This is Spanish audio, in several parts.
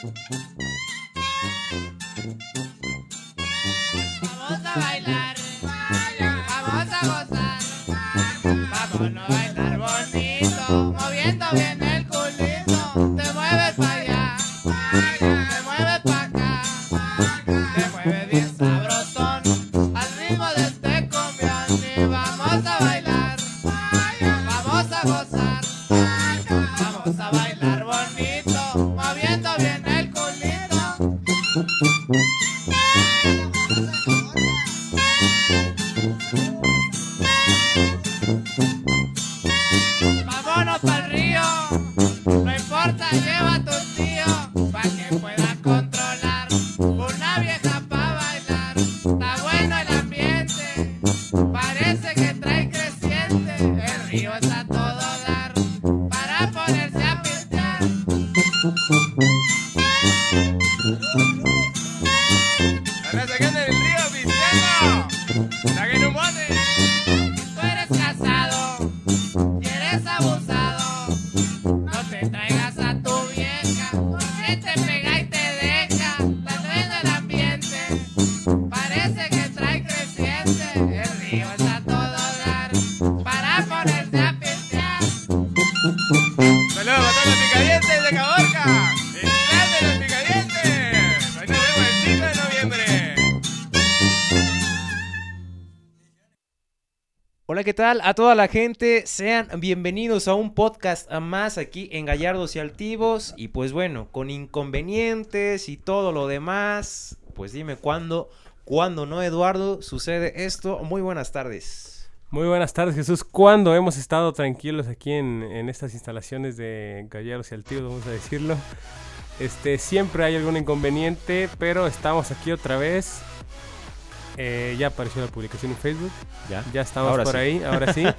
Mm-hmm. ¿Qué tal? A toda la gente, sean bienvenidos a un podcast más aquí en Gallardos y Altivos. Y pues bueno, con inconvenientes y todo lo demás, pues dime cuándo, cuándo no, Eduardo, sucede esto. Muy buenas tardes. Muy buenas tardes, Jesús. ¿Cuándo hemos estado tranquilos aquí en, en estas instalaciones de Galleros y Altivos, vamos a decirlo? Este, siempre hay algún inconveniente, pero estamos aquí otra vez. Eh, ya apareció la publicación en Facebook, Ya. ya estamos Ahora por sí. ahí, ahora sí.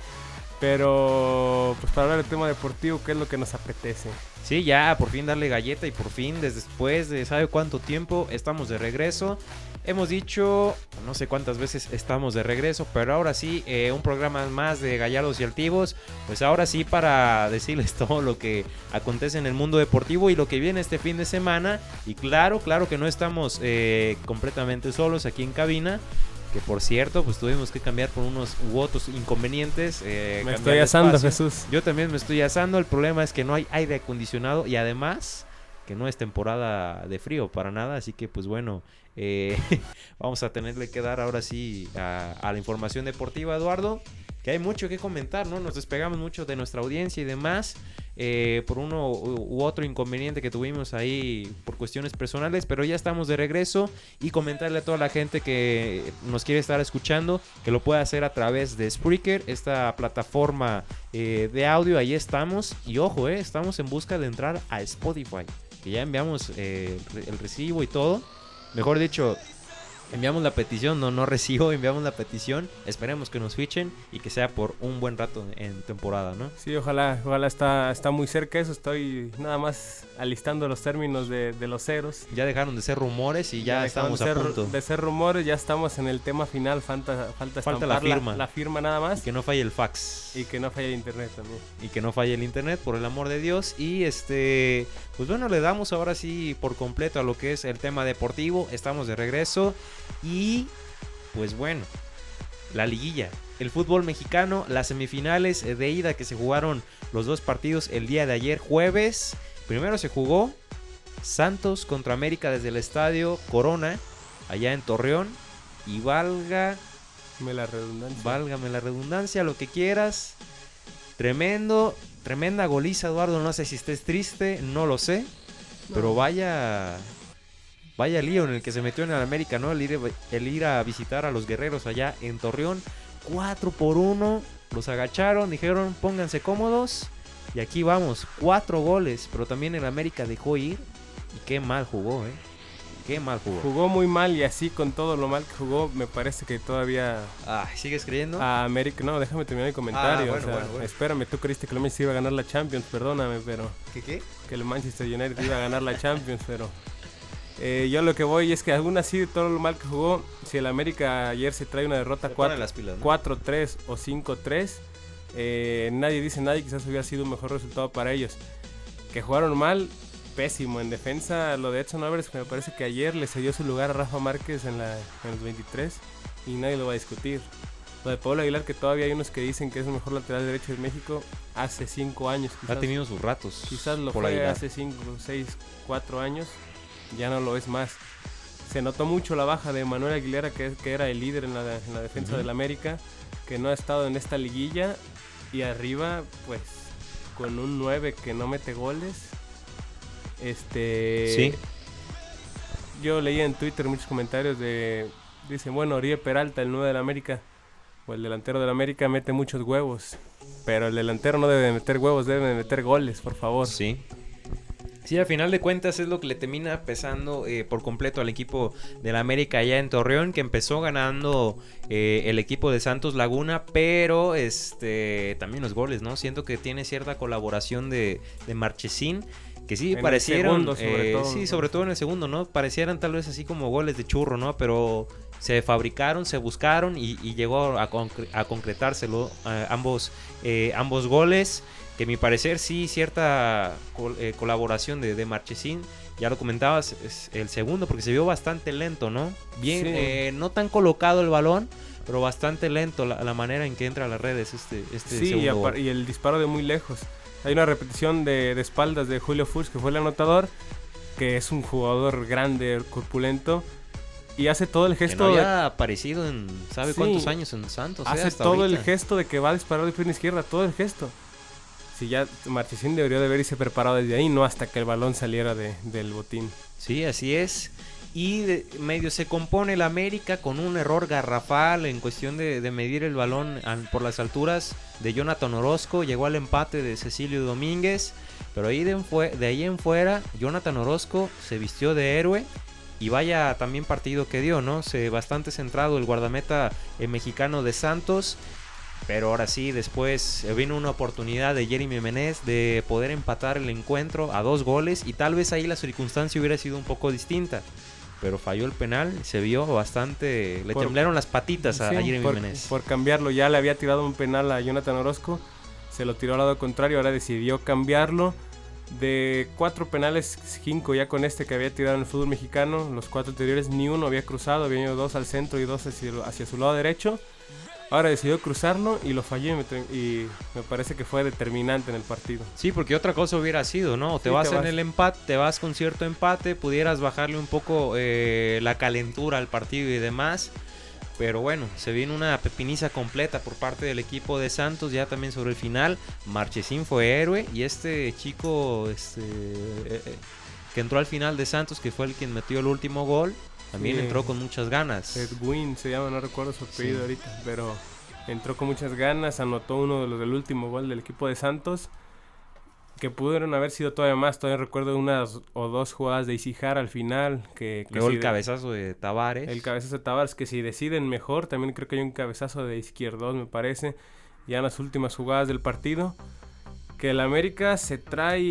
Pero, pues para hablar del tema deportivo, ¿qué es lo que nos apetece? Sí, ya, por fin darle galleta y por fin, desde después de sabe cuánto tiempo, estamos de regreso. Hemos dicho, no sé cuántas veces estamos de regreso, pero ahora sí, eh, un programa más de Gallardos y Altivos. Pues ahora sí, para decirles todo lo que acontece en el mundo deportivo y lo que viene este fin de semana. Y claro, claro que no estamos eh, completamente solos aquí en cabina. Que por cierto, pues tuvimos que cambiar por unos u otros inconvenientes. eh, Me estoy asando, espacio. Jesús. Yo también me estoy asando. El problema es que no hay aire acondicionado y además que no es temporada de frío para nada. Así que pues bueno, eh, vamos a tenerle que dar ahora sí a, a la información deportiva, Eduardo. Que hay mucho que comentar, ¿no? Nos despegamos mucho de nuestra audiencia y demás. eh, por uno u otro inconveniente que tuvimos ahí por cuestiones personales, pero ya estamos de regreso y comentarle a toda la gente que nos quiere estar escuchando que lo puede hacer a través de Spreaker, esta plataforma eh, de audio, ahí estamos y ojo, eh, estamos en busca de entrar a Spotify, que ya enviamos eh, el recibo y todo, mejor dicho, enviamos la petición, no, no recibo, enviamos la petición, esperemos que nos fichen y que sea por un buen rato en temporada, ¿no? Sí, ojalá, ojalá está, está muy cerca eso. Estoy nada más alistando los términos de, de los ceros. Ya dejaron de ser rumores y ya, dejaron estamos de a ser, punto. de ser rumores, ya estamos en el tema final. Falta, falta, Falta la firma. La, firma nada más. Y que no falle el fax. Y que no falle el internet también. y que no falle el internet por el amor de Dios y este pues bueno le damos ahora sí por completo a lo que es el tema deportivo estamos de regreso y pues bueno la liguilla el fútbol mexicano las semifinales de ida que se jugaron los dos partidos el día de ayer jueves primero se jugó Santos contra América desde el estadio Corona allá en Torreón y valga Me la redundancia. Válgame la redundancia, lo que quieras. Tremendo, tremenda goliza, Eduardo. No sé si estés triste, no lo sé. Pero vaya, vaya lío en el que se metió en el América, ¿no? El ir, el ir a visitar a los guerreros allá en Torreón. 4 por 1. Los agacharon, dijeron pónganse cómodos. Y aquí vamos, cuatro goles. Pero también el América dejó ir. Y qué mal jugó, ¿eh? Qué mal jugó. Jugó muy mal y así con todo lo mal que jugó, me parece que todavía Ay, ¿sigues creyendo? a América... No, déjame terminar mi comentario. Ah, o bueno, sea, bueno, bueno. Espérame, tú creíste que el Manchester iba a ganar la Champions, perdóname, pero... ¿Qué qué? que el Manchester United iba a ganar la Champions, pero eh, yo lo que voy es que aún así de todo lo mal que jugó, si el América ayer se trae una derrota Se pone 4 las pilas, ¿no? 4-3 o 5-3, eh, nadie dice nada y quizás hubiera sido un mejor resultado para ellos. Que jugaron mal, pésimo. En defensa, lo de Edson Álvarez, me parece que ayer le cedió su lugar a Rafa Márquez en, la, en los 23 y nadie lo va a discutir. Lo de Pablo Aguilar, que todavía hay unos que dicen que es el mejor lateral derecho de México, hace 5 años. Ha Quizás, tenido sus ratos. quizás lo fue Aguilar. hace 5, 6, 4 años. Ya no lo es más. Se notó mucho la baja de Manuel Aguilera, que, que era el líder en la, en la defensa del América, que no ha estado en esta liguilla. Y arriba, pues, con un 9 que no mete goles. Este. Sí. Yo leí en Twitter muchos comentarios de. Dicen, bueno, Oribe Peralta, el 9 del América, o el delantero del América, mete muchos huevos. Pero el delantero no debe de meter huevos, debe de meter goles, por favor. Sí. Sí, al final de cuentas es lo que le termina pesando eh, por completo al equipo del América allá en Torreón, que empezó ganando eh, el equipo de Santos Laguna, pero este también los goles, ¿no? Siento que tiene cierta colaboración de, de Marchesín. Que sí, En parecieron. segundo, sobre eh, todo, sí, ¿no? sobre todo en el segundo, ¿no? Parecieran tal vez así como goles de churro, ¿no? Pero se fabricaron, se buscaron y, y llegó a, concre- a concretárselo eh, ambos, eh, ambos goles. Que a mi parecer sí, cierta col- eh, colaboración de, de Marchesín. Ya lo comentabas, es el segundo, porque se vio bastante lento, ¿no? Bien, Sí. eh, no tan colocado el balón, pero bastante lento la, la manera en que entra a las redes este, este Sí, y, segundo gol. y el disparo de muy lejos. Hay una repetición de, de espaldas de Julio Furch, que fue el anotador, que es un jugador grande, corpulento, y hace todo el Que gesto. no de- había aparecido en ¿sabe Sí. cuántos años en Santos? eh, hace todo ahorita. el gesto de que va a disparar de pierna izquierda, todo el gesto. Si ya Marchesín debería de haber irse preparado desde ahí, no hasta que el balón saliera de- del botín. Sí, así es. Y medio se compone el América con un error garrafal en cuestión de, medir el balón al- por las alturas de Jonathan Orozco. Llegó al empate de Cecilio Domínguez. Pero ahí de ahí en fuera, Jonathan Orozco se vistió de héroe. Y vaya también partido que dio, ¿no? Se, bastante centrado el guardameta eh, mexicano de Santos. Pero ahora sí, después eh, vino una oportunidad de Jeremy Menez de poder empatar el encuentro a dos goles y tal vez ahí la circunstancia hubiera sido un poco distinta. Pero falló el penal, se vio bastante... Le Por- temblaron las patitas a, Sí, a Jeremy por, Menez. por cambiarlo, ya le había tirado un penal a Jonathan Orozco, se lo tiró al lado contrario, ahora decidió cambiarlo. De cuatro penales, cinco ya con este que había tirado en el fútbol mexicano, los cuatro anteriores ni uno había cruzado, había ido dos al centro y dos hacia, hacia su lado derecho. Ahora decidió cruzarlo y lo falló y me, tre- y me parece que fue determinante en el partido. Sí, porque otra cosa hubiera sido, ¿no? O te Sí, vas te en vas. el empate, te vas con cierto empate, pudieras bajarle un poco eh, la calentura al partido y demás. Pero bueno, se viene una pepiniza completa por parte del equipo de Santos, ya también sobre el final. Marchesín fue héroe y este chico este, eh, eh, que entró al final de Santos, que fue el quien metió el último gol, también Sí. entró con muchas ganas. Edwin se llama, no recuerdo su apellido Sí. ahorita, pero entró con muchas ganas, anotó uno de los del último gol del equipo de Santos, que pudieron haber sido todavía más, todavía recuerdo unas o dos jugadas de Isijara al final, que, que Luego si el cabezazo de Tavares. el cabezazo de Tavares, que si deciden mejor, también creo que hay un cabezazo de izquierdos, me parece, ya en las últimas jugadas del partido. Que el América se trae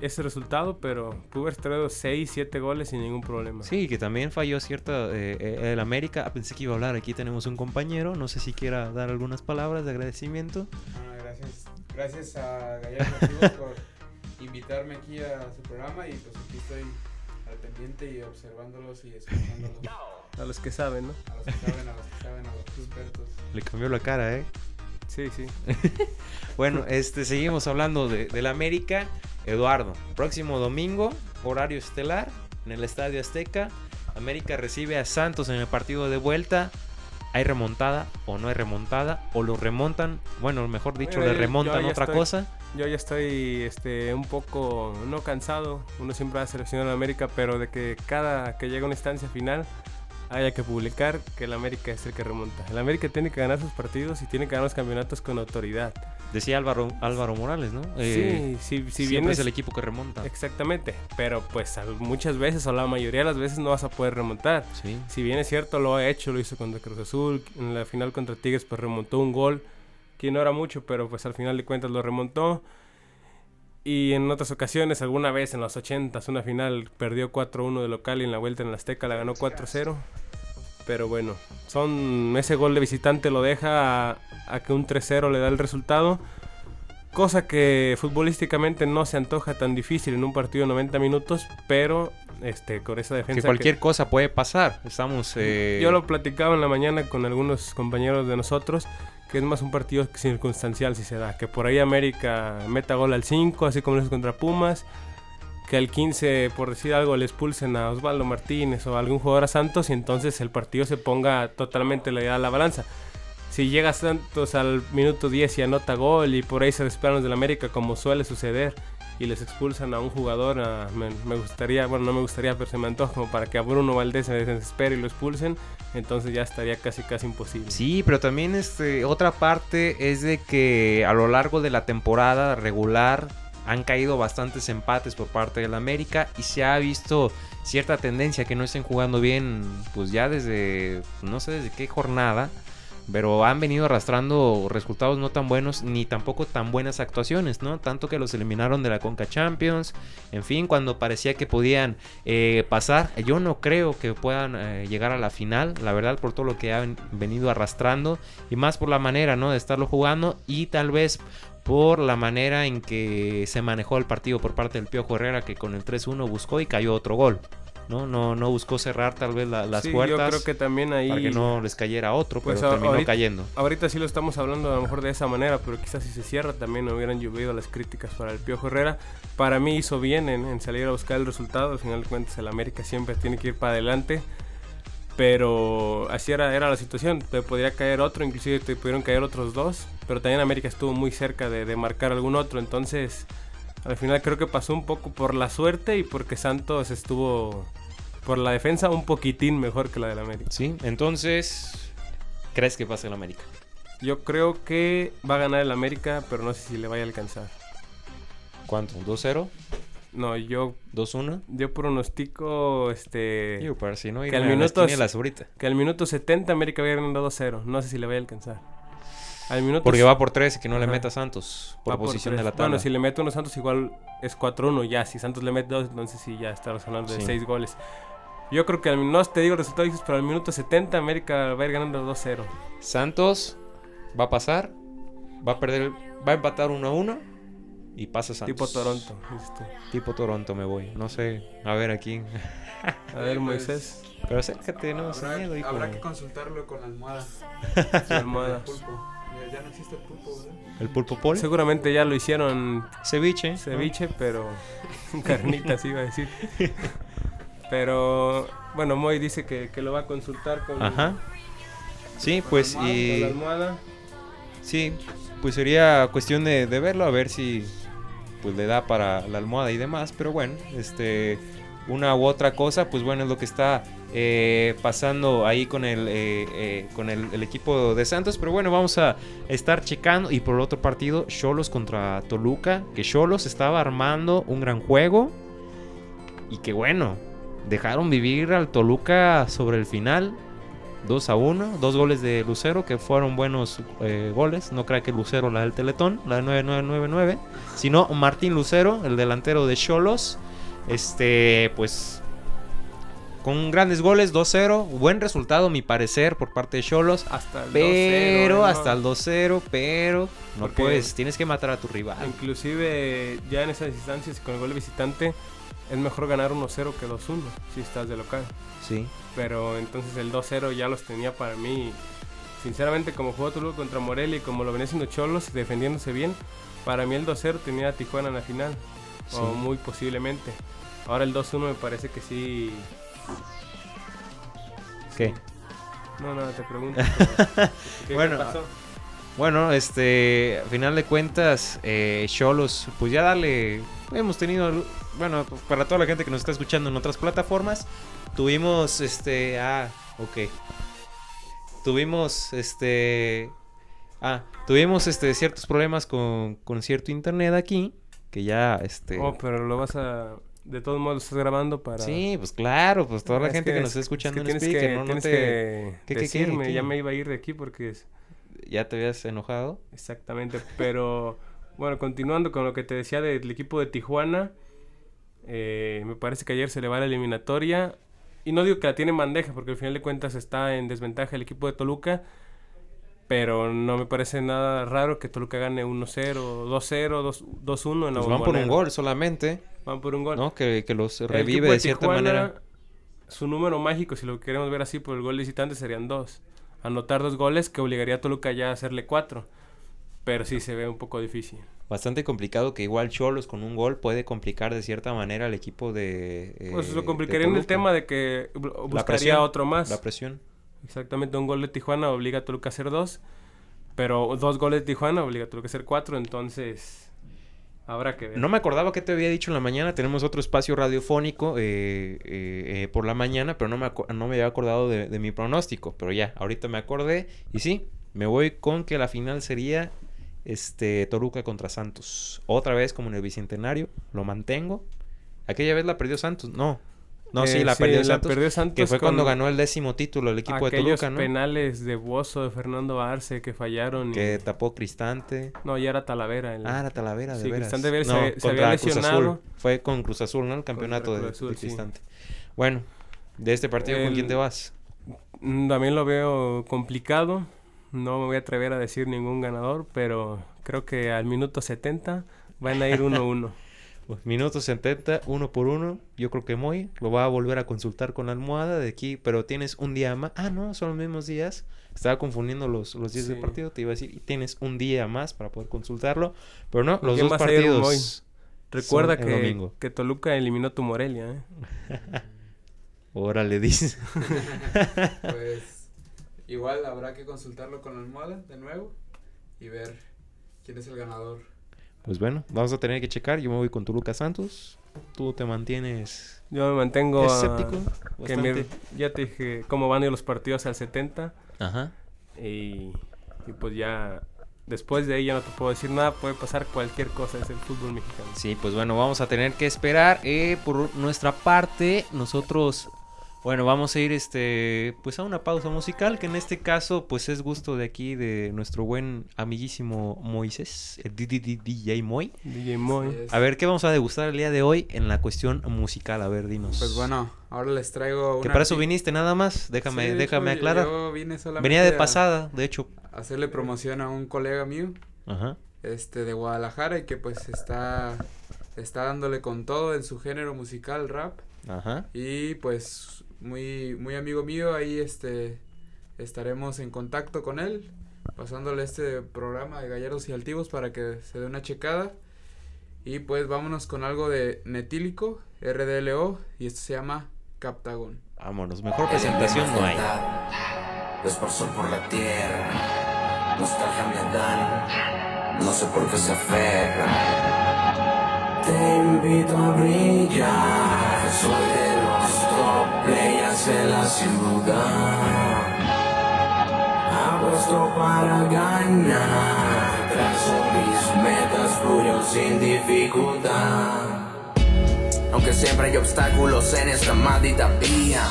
ese resultado, pero pudo haber traído 6, 7 goles sin ningún problema. Sí, que también falló cierta eh, el América. Ah, Pensé que iba a hablar. Aquí tenemos un compañero. No sé si quiera dar algunas palabras de agradecimiento. Ah, gracias, gracias a Gallardo por invitarme aquí a su programa y pues aquí estoy al pendiente y observándolos y escuchándolos. A los que saben, ¿no? A los que saben, a los que saben, a los expertos. Le cambió la cara, ¿eh? Sí, sí. Bueno, este, seguimos hablando de, del América. Eduardo, próximo domingo, horario estelar, en el Estadio Azteca. América recibe a Santos en el partido de vuelta. ¿Hay remontada o no hay remontada? ¿O lo remontan? Bueno, mejor dicho, le remontan otra estoy- cosa. Yo ya estoy este, un poco, no cansado, uno siempre va a seleccionar a América, pero de que cada que llega una instancia final haya que publicar que el América es el que remonta. El América tiene que ganar sus partidos y tiene que ganar los campeonatos con autoridad. Decía Álvaro, Álvaro Morales, ¿no? Eh, sí, sí, si bien es el equipo que remonta. Exactamente, pero pues muchas veces o la mayoría de las veces no vas a poder remontar. Sí. Si bien es cierto, lo ha hecho, lo hizo contra Cruz Azul, en la final contra Tigres pues remontó un gol, que no era mucho, pero pues al final de cuentas lo remontó. Y en otras ocasiones, alguna vez en los 80 una final perdió 4-1 de local y en la vuelta en la Azteca la ganó 4-0. Pero bueno, son ese gol de visitante lo deja a, que un 3-0 le da el resultado. Cosa que futbolísticamente no se antoja tan difícil en un partido de 90 minutos, pero este con esa defensa Que que- cualquier cosa puede pasar. Estamos. eh, Yo lo platicaba en la mañana con algunos compañeros de nosotros, que es más un partido circunstancial si se da. Que por ahí América meta gol al 5, así como lo hizo contra Pumas. Que al 15, por decir algo, le expulsen a Osvaldo Martínez o a algún jugador a Santos y entonces el partido se ponga totalmente la, a la balanza. Si llega Santos al minuto 10 y anota gol y por ahí se desesperan los del América como suele suceder y les expulsan a un jugador, a- me, me gustaría, bueno no me gustaría, pero se me antoja como para que a Bruno Valdés se desespere y lo expulsen, entonces ya estaría casi casi imposible. Sí, pero también este, otra parte es de que a lo largo de la temporada regular han caído bastantes empates por parte del América y se ha visto cierta tendencia que no estén jugando bien, pues ya desde, no sé desde qué jornada, pero han venido arrastrando resultados no tan buenos ni tampoco tan buenas actuaciones, ¿no? Tanto que los eliminaron de la Conca Champions, en fin, cuando parecía que podían eh, pasar, yo no creo que puedan eh, llegar a la final, la verdad por todo lo que han venido arrastrando y más por la manera, ¿no? De estarlo jugando y tal vez por la manera en que se manejó el partido por parte del Piojo Herrera que con el 3-1 buscó y cayó otro gol. No, no, no buscó cerrar tal vez la- las Sí, puertas yo creo que también ahí... para que no les cayera otro, Pues pero terminó ahorita- cayendo. Ahorita sí lo estamos hablando a lo mejor de esa manera, pero quizás si se cierra también hubieran llovido las críticas para el Piojo Herrera. Para mí hizo bien en, en salir a buscar el resultado, al final de cuentas el América siempre tiene que ir para adelante. Pero así era, era la situación, te podría caer otro, inclusive te pudieron caer otros dos, pero también América estuvo muy cerca de, de marcar algún otro, entonces al final creo que pasó un poco por la suerte y porque Santos estuvo por la defensa un poquitín mejor que la del América. Sí, entonces, ¿crees que pase el América? Yo creo que va a ganar el América, pero no sé si le vaya a alcanzar. ¿Cuánto? ¿2-0? No, yo, ¿2-1? yo pronostico este, Digo, para si no que al minuto que al minuto 70 América va ganando 2-0. No sé si le vaya a alcanzar. Al minuto Porque va por 3 y que no le Ajá. meta Santos por va por posición de tres. la tabla. Bueno, si le mete uno Santos igual es 4-1 ya. Si Santos le mete 2, entonces sí ya estamos hablando de Sí. 6 goles. Yo creo que al, no te digo el resultado, dices, pero al minuto 70 América va a ir ganando 2-0. Santos va a pasar, va a perder, va a empatar 1-1 y pasa Santos. Tipo Toronto. Tipo Toronto me voy. No sé, a ver aquí. A ver, Pues, Moisés. Pero acércate, no, Habrá, miedo, hijo. habrá que consultarlo con la almohada. Su almohada. Ya, ya no existe el pulpo, ¿verdad? El pulpo pol. Seguramente ya lo hicieron Ceviche. ¿no? ceviche, pero carnitas iba a decir. Pero bueno, Moy dice que, que lo va a consultar con, Ajá. Sí, con pues con y la almohada. sí, pues sería cuestión de, de verlo a ver si pues le da para la almohada y demás, pero bueno, este una u otra cosa, pues bueno es lo que está eh, pasando ahí con el eh, eh, con el, el equipo de Santos, pero bueno vamos a estar checando y por el otro partido Cholos contra Toluca, que Cholos estaba armando un gran juego y que bueno dejaron vivir al Toluca sobre el final 2 a 1, dos goles de Lucero que fueron buenos eh, goles. No creo que Lucero la del Teletón, la de 9999, sino Martín Lucero, el delantero de Cholos. Este, pues con grandes goles, 2-0, buen resultado mi parecer por parte de Cholos. Hasta el 2-0, Pero ¿no? hasta el 2-0, pero no Porque- puedes, tienes que matar a tu rival. Inclusive ya en esas instancias con el gol de visitante es mejor ganar 1-0 que 2-1 si estás de local. Sí. Pero entonces el 2-0 ya los tenía para mí. Sinceramente, como jugó Toluca contra Morelia y como lo venía haciendo Cholos, defendiéndose bien, para mí el 2-0 tenía a Tijuana en la final. Sí. O muy posiblemente. Ahora el 2-1 me parece que sí. ¿Qué? No, no, te pregunto. ¿Qué Bueno, pasó? Bueno, este, a final de cuentas, eh, Cholos, pues ya dale, hemos tenido, bueno, para toda la gente que nos está escuchando en otras plataformas, tuvimos, este, ah, ok, tuvimos, este, ah, tuvimos, este, ciertos problemas con, con cierto internet aquí, que ya, este, Oh, pero lo vas a. De todos modos, lo estás grabando para. sí, pues claro, pues toda la Es gente que, es- nos está es escuchando que en tienes speaker, que, no, no tienes te, que ¿Qué, decirme, qué? ya me iba a ir de aquí porque es ya te habías enojado. exactamente. Pero bueno, continuando con lo que te decía del equipo de Tijuana, eh, me parece que ayer se le va la eliminatoria. Y no digo que la tiene en bandeja, porque al final de cuentas está en desventaja el equipo de Toluca. Pero no me parece nada raro que Toluca gane 1-0, 2-0, 2- 2-1 en la Pues van por un gol solamente, Van por un gol. ¿no? Que, que los El revive equipo de cierta Tijuana, manera. Su número mágico, si lo queremos ver así por el gol visitante, serían dos. Anotar dos goles que obligaría a Toluca ya a hacerle cuatro. Pero sí se ve un poco difícil. Bastante complicado que igual Cholos con un gol puede complicar de cierta manera al equipo de... eh, Pues lo complicaría en el tema de que bu- buscaría presión, otro más. La presión. Exactamente, un gol de Tijuana obliga a Toluca a hacer dos. Pero dos goles de Tijuana obliga a Toluca a hacer cuatro. Entonces, habrá que ver. No me acordaba que te había dicho en la mañana. Tenemos otro espacio radiofónico eh, eh, eh, por la mañana, pero no me, no me había acordado de, de mi pronóstico. Pero ya, ahorita me acordé. Y sí, me voy con que la final sería este Toluca contra Santos. Otra vez como en el Bicentenario. Lo mantengo. Aquella vez la perdió Santos. No. No, sí, Eh, la perdió Santos. perdió Santos que fue cuando ganó el décimo título el equipo de Toluca, ¿no? penales de Bozo de Fernando Arce que fallaron. y- Que tapó Cristante. No, ya era Talavera. el- Ah, era Talavera, de Sí, veras. Cristante Vélez No, se había contra Cruz lesionado. Azul. Fue con Cruz Azul, ¿no? El campeonato de, Azul. Cristante. Bueno, de este partido, ¿con quién te vas? También lo veo complicado. No me voy a atrever a decir ningún ganador, pero creo que al minuto 70 van a ir 1-1. Pues, Minuto 70, uno por uno. Yo creo que Moy lo va a volver a consultar con la almohada de aquí, pero tienes un día más. Ah, no, son los mismos días. Estaba confundiendo los, los días del Sí. partido. Te iba a decir, y tienes un día más para poder consultarlo. Pero no, los dos partidos. Moy? Recuerda son el que, domingo. que Toluca eliminó tu Morelia. ¿eh? Órale, dice. Pues igual habrá que consultarlo con la almohada de nuevo y ver quién es el ganador. Pues bueno, vamos a tener que checar. Yo me voy con Toluca Santos. Tú te mantienes Yo me mantengo a- escéptico. que mi- bastante. ya te dije cómo van a ir los partidos al 70 Ajá. y, y pues ya después de ahí ya no te puedo decir nada, puede pasar cualquier cosa, es el fútbol mexicano. Sí, pues bueno, vamos a tener que esperar. Eh, por nuestra parte, nosotros, bueno, vamos a ir este, pues a una pausa musical, que en este caso, pues es gusto de aquí de nuestro buen amiguísimo Moisés, el DJ Moy. DJ Moy. A ver, ¿qué vamos a degustar el día de hoy en la cuestión musical? A ver, dinos. Pues bueno, ahora les traigo Que una para eso viniste nada más, déjame, Sí, déjame hecho, aclarar. Yo vine solamente Venía de pasada, de hecho. hacerle promoción a un colega mío, Ajá. este de Guadalajara y que pues está está dándole con todo en su género musical rap Ajá. y pues muy muy amigo mío ahí este estaremos en contacto con él pasándole este programa de Gallardos y Altivos para que se dé una checada y pues vámonos con algo de Netílico RDLO y esto se llama Captagón Vámonos, mejor presentación no hay. Esfuerzo por la tierra, nostalgia me dan, no sé por qué se aferra. Te invito a brillar, soy players en la ciudad. Apuesto para ganar, trazo mis metas, fluyo sin dificultad. Aunque siempre hay obstáculos en esta maldita vía.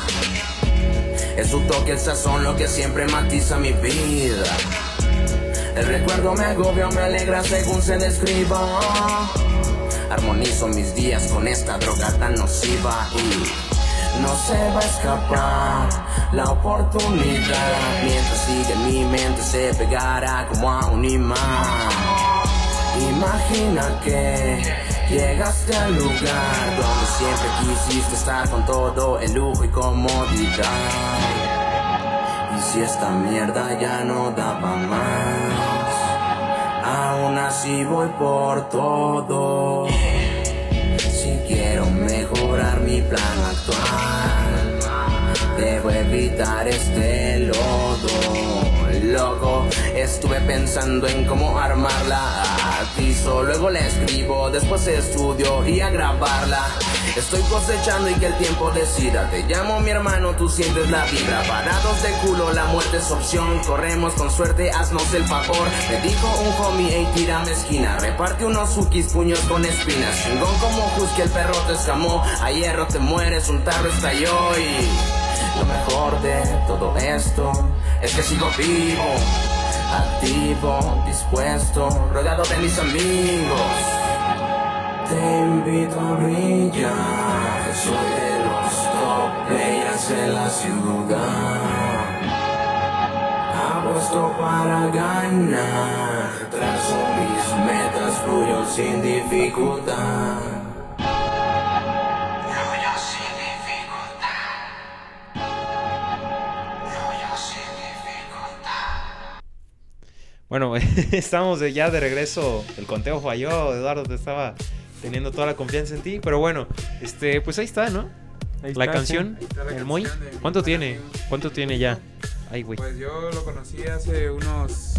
Es su toque, el sazón lo que siempre matiza mi vida. El recuerdo me agobia me alegra según se describa. Armonizo mis días con esta droga tan nociva y no se va a escapar la oportunidad. Mientras sigue en mi mente se pegará como a un imán. Imagina que llegaste al lugar donde siempre quisiste estar con todo el lujo y comodidad. Y si esta mierda ya no daba más, aún así voy por todo. Si quiero mi plan actual, debo evitar este lodo. Loco, estuve pensando en cómo armarla. Luego la escribo, después estudio y a grabarla. Estoy cosechando y que el tiempo decida. Te llamo mi hermano, tú sientes la vibra. Parados de culo, la muerte es opción. Corremos con suerte, haznos el favor. Me dijo un homie, ey, tírame esquina. Reparte unos sukis, puños con espinas. Chingón como Husky, el perro te escamó. A hierro te mueres, un tarro estalló y. Lo mejor de todo esto es que sigo vivo, activo, dispuesto, rodeado de mis amigos. Te invito a brillar, soy de los top players en la ciudad. Apuesto puesto para ganar. Trazo mis metas, fluyo sin dificultad. Bueno, estamos de- ya de regreso. El conteo falló. Eduardo te estaba teniendo toda la confianza en ti. Pero bueno, este, pues ahí está, ¿no? Ahí la está, canción, la el canción Moy. ¿Cuánto tiene? ¿Cuánto tiene ya? Ay, güey. Pues yo lo conocí hace unos,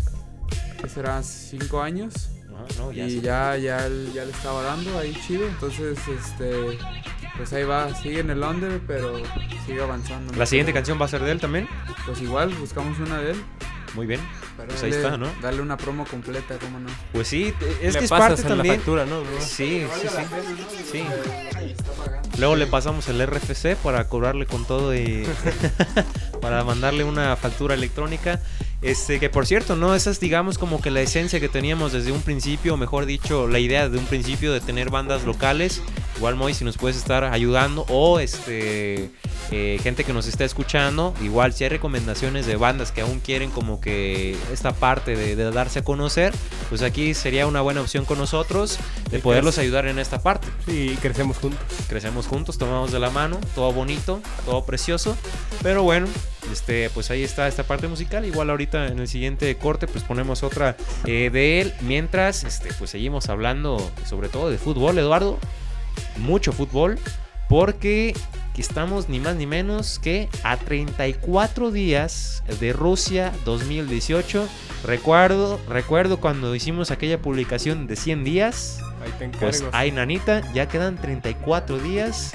¿qué será? Cinco años. Ajá, no, ya y sí. ya, ya, ya le estaba dando ahí chido. Entonces, este, pues ahí va. Sigue en el under, pero sigue avanzando. La siguiente canción va a ser de él también. Pues igual, buscamos una de él. Muy bien. Para Pues ahí darle- está, ¿no? Darle una promo completa, ¿cómo no? Pues sí, es Le que es pasas parte en también. la factura, ¿no? Sí, sí, sí. Sí. Luego le pasamos el RFC para cobrarle con todo y para mandarle una factura electrónica. Este, que por cierto, ¿no? Esa es, digamos, como que la esencia que teníamos desde un principio, o mejor dicho, la idea de un principio de tener bandas locales. Igual, Moy, si nos puedes estar ayudando, o este, eh, gente que nos está escuchando, igual si hay recomendaciones de bandas que aún quieren como que esta parte de, de darse a conocer, pues aquí sería una buena opción con nosotros de Y poderlos crece. ayudar en esta parte Sí, y crecemos juntos. crecemos juntos, tomamos de la mano, todo bonito, todo precioso. Pero bueno, este, pues ahí está esta parte musical. Igual ahorita en el siguiente corte, pues ponemos otra eh, de él. Mientras, este, pues seguimos hablando sobre todo de fútbol, Eduardo. Mucho fútbol. Porque estamos ni más ni menos que a 34 días de Rusia 2018. Recuerdo, recuerdo cuando hicimos aquella publicación de 100 días. Ahí te encargo. Pues ay, nanita, ya quedan 34 días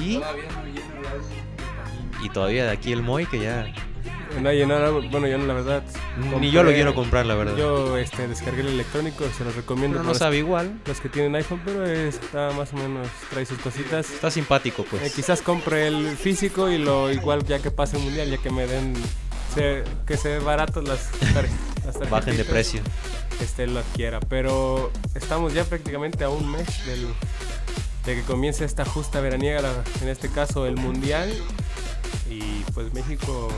y, Todavía no y todavía de aquí el Moy que ya... No, yo no, bueno, yo no, la verdad. Ni yo lo quiero comprar, la verdad. Yo este, descargué el electrónico, se los recomiendo Pero no los, sabe igual. los que tienen iPhone, pero está más o menos, trae sus cositas. Está simpático, pues. Eh, quizás compre el físico y lo igual ya que pase el mundial, ya que me den se- que se baratos las, tar- las Bajen de precio. Este lo adquiera. Pero estamos ya prácticamente a un mes del, de que comience esta justa veraniega, en este caso el mundial. Y pues México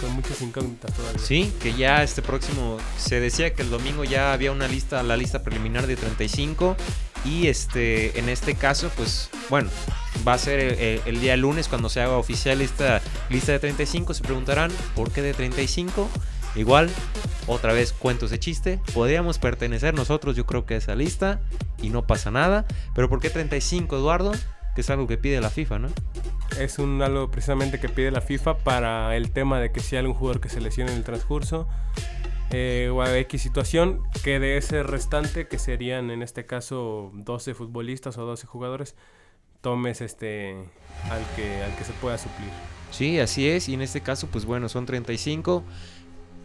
con muchas incógnitas todavía. Sí, que ya este próximo se decía que el domingo ya había una lista, la lista preliminar de 35 y este en este caso pues bueno, va a ser el, el- día lunes cuando se haga oficial esta lista de 35, se preguntarán ¿por qué de 35? Igual, otra vez cuentos de chiste, podríamos pertenecer nosotros yo creo que a esa lista y no pasa nada, pero ¿por qué 35 Eduardo? Que es algo que pide la FIFA, ¿no? Es un algo precisamente que pide la FIFA para el tema de que si hay algún jugador que se lesione en el transcurso eh, o a X situación, que de ese restante, que serían en este caso 12 futbolistas o 12 jugadores, tomes este al que, al que se pueda suplir. Sí, así es. Y en este caso, pues bueno, son 35.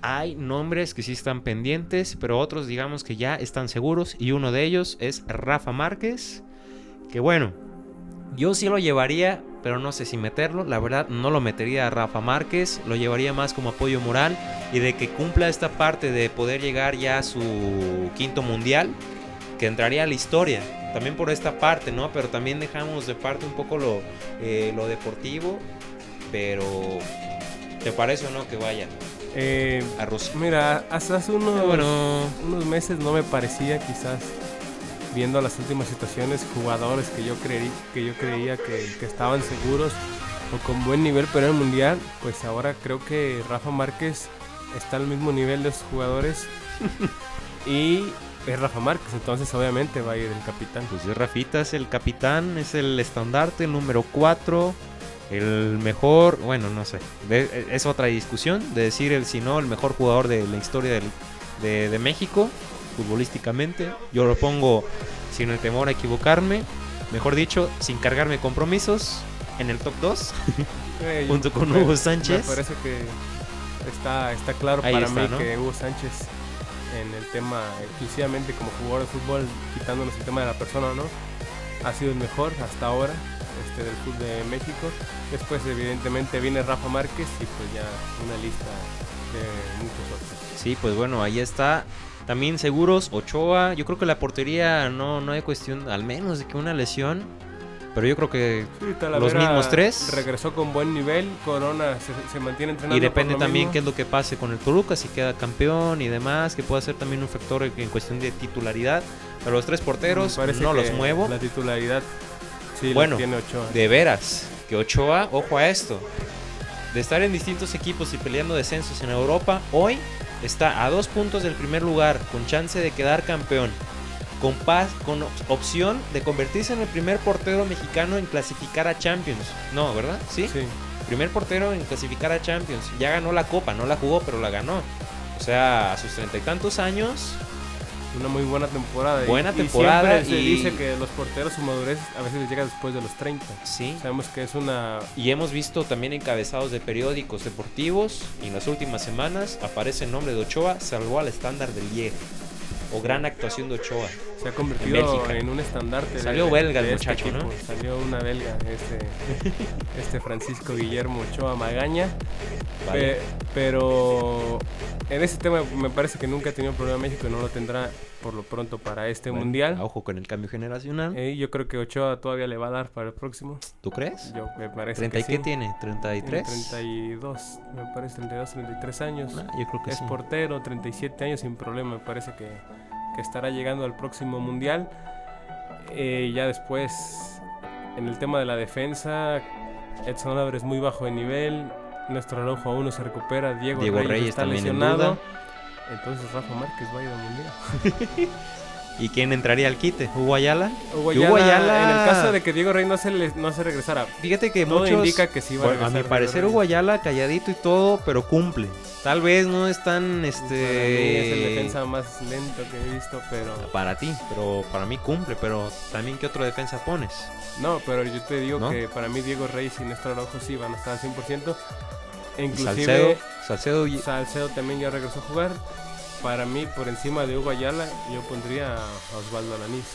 Hay nombres que sí están pendientes, pero otros digamos que ya están seguros. Y uno de ellos es Rafa Márquez. Que bueno, yo sí lo llevaría, pero no sé si meterlo. La verdad, no lo metería a Rafa Márquez. Lo llevaría más como apoyo moral y de que cumpla esta parte de poder llegar ya a su quinto mundial. Que entraría a la historia. También por esta parte, ¿no? Pero también dejamos de parte un poco lo, eh, lo deportivo. Pero, ¿te parece o no que vaya Eh, a Rusia? mira, hasta hace unos, bueno, unos meses no me parecía quizás viendo las últimas situaciones jugadores que yo creí que yo creía que, que estaban seguros o con buen nivel pero en el mundial pues ahora creo que Rafa Márquez está al mismo nivel de esos jugadores y es Rafa Márquez entonces obviamente va a ir el capitán pues es Rafita, es el capitán, es el estandarte, el número 4. El mejor, bueno, no sé. de- es otra discusión de decir el si no, el mejor jugador de la historia del- de, de México, futbolísticamente. Yo lo pongo sin el temor a equivocarme. Mejor dicho, sin cargarme compromisos. En el top 2. Eh, yo- Junto con Hugo Sánchez. Me parece que está, está claro Ahí para está, mí ¿no? que Hugo Sánchez en el tema exclusivamente como jugador de fútbol, quitándonos el tema de la persona, ¿no? Ha sido el mejor hasta ahora este, del fútbol de México. Después evidentemente viene Rafa Márquez y pues ya una lista de muchos otros. Sí, pues bueno, ahí está. También seguros, Ochoa. Yo creo que la portería no, no hay cuestión, al menos de que una lesión. Pero yo creo que Sí, Los mismos tres. Regresó con buen nivel. Corona se, se mantiene entrenando. Y depende también mismo. qué es lo que pase con el Toluca, si queda campeón y demás, que puede ser también un factor en cuestión de titularidad. Pero los tres porteros no los muevo. La titularidad sí Bueno, tiene Ochoa. De veras, que Ochoa, ojo a esto, de estar en distintos equipos y peleando descensos en Europa, hoy está a dos puntos del primer lugar, con chance de quedar campeón, con, paz, con op- opción de convertirse en el primer portero mexicano en clasificar a Champions. No, ¿verdad? Sí. Sí. Primer portero en clasificar a Champions. Ya ganó la copa, no la jugó, pero la ganó. O sea, a sus treinta y tantos años, Una muy buena temporada. y- Buena y temporada siempre se y- dice que los porteros su madurez a veces les llega después de los 30. sí. Sabemos que es una... Y hemos visto también encabezados de periódicos deportivos y en las últimas semanas aparece el nombre de Ochoa, salvó al estándar del Liege. O gran actuación de Ochoa. Se ha convertido en, un estandarte. Salió de- belga el de este muchacho, ¿no? Salió una belga, este, este Francisco Guillermo Ochoa Magaña. Vale. Pe- pero en ese tema me parece que nunca ha tenido problema México y no lo tendrá por lo pronto para este Bueno, mundial. Ojo con el cambio generacional. Eh, yo creo que Ochoa todavía le va a dar para el próximo. ¿Tú crees? Yo me parece ¿30 que y qué sí. tiene? ¿33? En 32, me parece 32, 33 años. Ah, yo creo que es sí. portero, 37 años sin problema, me parece que, que estará llegando al próximo mundial. Eh, ya después, en el tema de la defensa, Edson Álvarez muy bajo de nivel, nuestro Araujo aún no se recupera, Diego, Diego Reyes, Reyes está en lesionado. Entonces Rafa Márquez va a ir al mundial. ¿Y quién entraría al quite? ¿Hugo Ayala? Hugo Ayala, en el caso de que Diego Reyes no se, le- no se regresara, Fíjate que todo muchos... indica que sí va Bueno, a a regresar. mi parecer Hugo. Ayala calladito y todo, pero cumple. Tal vez no es tan este Para mí es el defensa más lento que he visto, pero... para ti, pero para mí cumple, pero también qué otro defensa pones? No, pero yo te digo ¿No? que para mí Diego Reyes y Néstor Araujo sí van a estar al 100%. E Y inclusive Salcedo, Salcedo y- Salcedo también ya regresó a jugar. Para mí, por encima de Hugo Ayala, yo pondría a Osvaldo Alanís.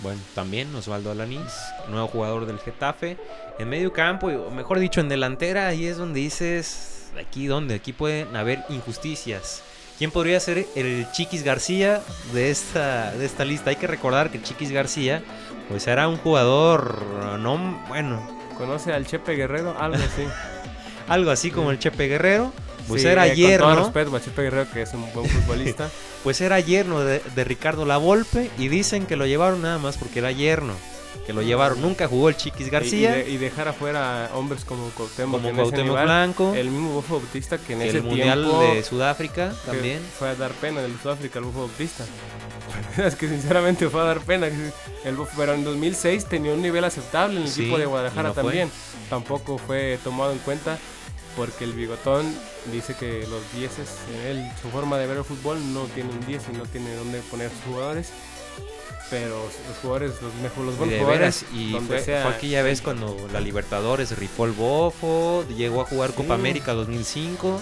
Bueno, también Osvaldo Alanís, nuevo jugador del Getafe. En medio campo, o mejor dicho, en delantera, ahí es donde dices, aquí donde, aquí pueden haber injusticias. ¿Quién podría ser el Chiquis García de esta, de esta lista? Hay que recordar que Chiquis García, pues era un jugador, no, bueno, ¿Conoce al Chepe Guerrero? Algo así. algo así como el Chepe Guerrero. Pues Sí, era eh, Con todo yerno, respeto Chepe Guerrero, que es un buen futbolista. pues era yerno de, de Ricardo Lavolpe y dicen que lo llevaron nada más porque era yerno. Que lo llevaron, nunca jugó el Chiquis Y- García. Y, de- y dejar afuera hombres como Cuauhtémoc. como Cuauhtémoc nivel. Blanco, El mismo Bofo Bautista que en el ese Mundial tiempo... de Sudáfrica también. Fue a dar pena del Sudáfrica el Bofo Bautista. es que sinceramente fue a dar pena. El pero en 2006 tenía un nivel aceptable en el Sí, equipo de y Guadalajara no fue. también. Tampoco fue tomado en cuenta porque el bigotón dice que los 10 él su forma de ver el fútbol no tiene un 10 y no tiene dónde poner sus jugadores. Pero los jugadores, los mejores, los de jugadores, veras, y fue, sea, fue aquí ya ves cuando la Libertadores rifó el bofo, llegó a jugar Copa. América 2005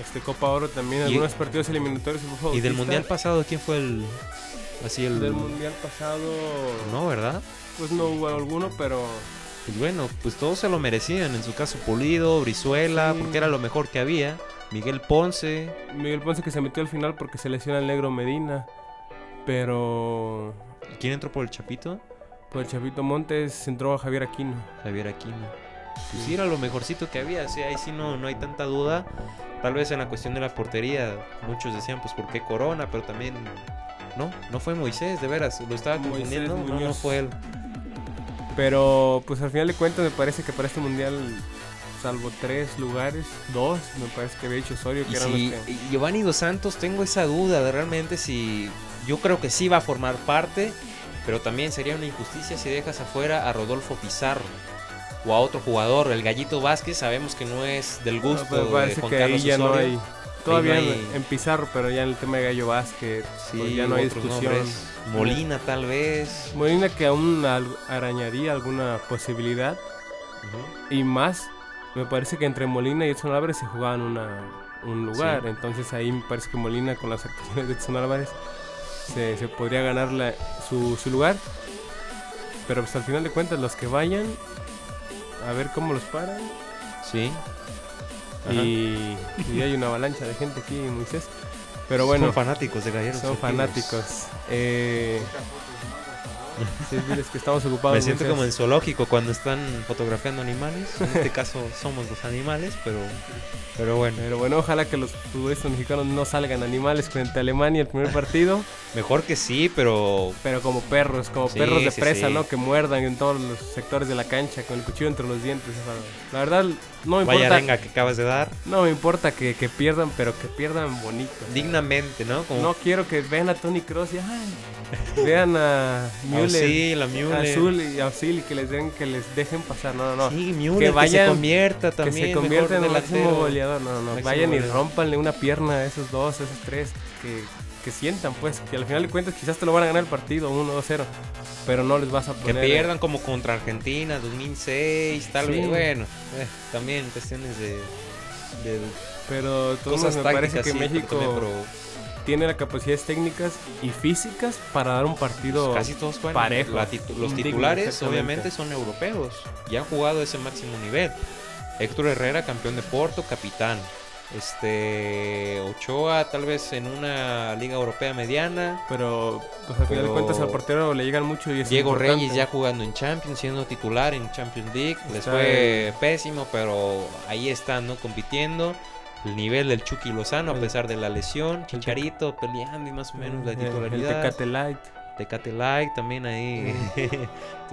este Copa Oro también, Y- algunos partidos eliminatorios. y del. Mundial pasado quién fue el así el Del mundial pasado, no, ¿verdad? pues no hubo alguno, pero Pues bueno, pues todos se lo merecían, en su caso Pulido, Brizuela, Sí. porque era lo mejor que había, Miguel Ponce, Miguel Ponce que se metió al final porque se lesiona el negro Medina. Pero ¿Y ¿quién entró por el Chapito? por el Chavito Montes entró a Javier Aquino. Javier Aquino. Pues sí, era lo mejorcito que había, o sea, ahí sí no, no hay tanta duda. Tal vez en la cuestión de la portería, muchos decían, pues, ¿por qué Corona? Pero también, no, no fue Moisés, de veras, lo estaba Moisés confundiendo, no, fue él. Pero pues al final de cuentas me parece que para este mundial, salvo tres lugares, dos, me parece que había hecho Osorio, que Y eran si los que... Giovanni Dos Santos, tengo esa duda de realmente si, yo creo que sí va a formar parte, pero también sería una injusticia si dejas afuera a Rodolfo Pizarro. O a otro jugador, el Gallito Vázquez, sabemos que no es del No, gusto pero de Juan que ahí Carlos ya no hay... Todavía no en- hay- en Pizarro, pero ya en el tema de Gallo Vázquez, pues Sí, ya no hay discusión. nombres. Molina tal vez. Molina que aún arañaría alguna posibilidad. Y más, me parece que entre Molina y Edson Álvarez se jugaban una, un lugar. Sí. Entonces ahí me parece que Molina con las actuaciones de Edson Álvarez se, se podría ganar la- su, su lugar. Pero pues al final de cuentas los que vayan, a ver cómo los paran. Sí. Y hay una avalancha de gente aquí, Moisés. Pero bueno, son fanáticos de Galleros. son fanáticos. Eh, Sí, diles que estamos ocupados. Me siento como en zoológico cuando están fotografiando animales. En este caso somos los animales, pero, pero bueno. Pero bueno, ojalá que los futbolistas mexicanos no salgan animales frente a Alemania el primer partido, Mejor que sí, pero pero como perros, como Sí, perros de sí, presa, sí. ¿no? Que muerdan en todos los sectores de la cancha con el cuchillo entre los dientes. La verdad, no me vaya importa, que acabas de dar. no me importa que, que pierdan, pero que pierdan bonito. Dignamente, ¿no? Como No quiero que vean a Tony Cross y ay, vean a Müller, Auxil, la Müller. Azul y Auxil y que les den, que les dejen pasar. No, no, no. Sí, Müller, que que, vayan- se convierta que se convierta en el máximo goleador. No, no. Máximo Vayan y rompanle una pierna a esos dos, a esos tres. Que, que sientan, pues, que al final de cuentas quizás te lo van a ganar el partido 1-2-0. Pero no les vas a Que poner. pierdan como contra Argentina, 2006, tal Sí. vez. Bueno, eh, también cuestiones de, de Pero de todos cosas me tácticas. parece que sí, México pero tiene las capacidades técnicas y físicas para dar un partido. casi todos juegan. parejo, titu- los titulares, obviamente, son europeos. Y han jugado a ese máximo nivel. Héctor Herrera, campeón de Porto, capitán. Este Ochoa, tal vez en una liga europea mediana. Pero pues, al final de Pero- cuentas al portero le llegan mucho y es Diego importante. Reyes ya jugando en Champions, siendo titular en Champions League. Les fue pésimo, pero ahí están, ¿no? Compitiendo. El nivel del Chucky Lozano, a pesar de la lesión. Chicharito peleando y más o menos la el titularidad. Tecate Light. Tecate Light también ahí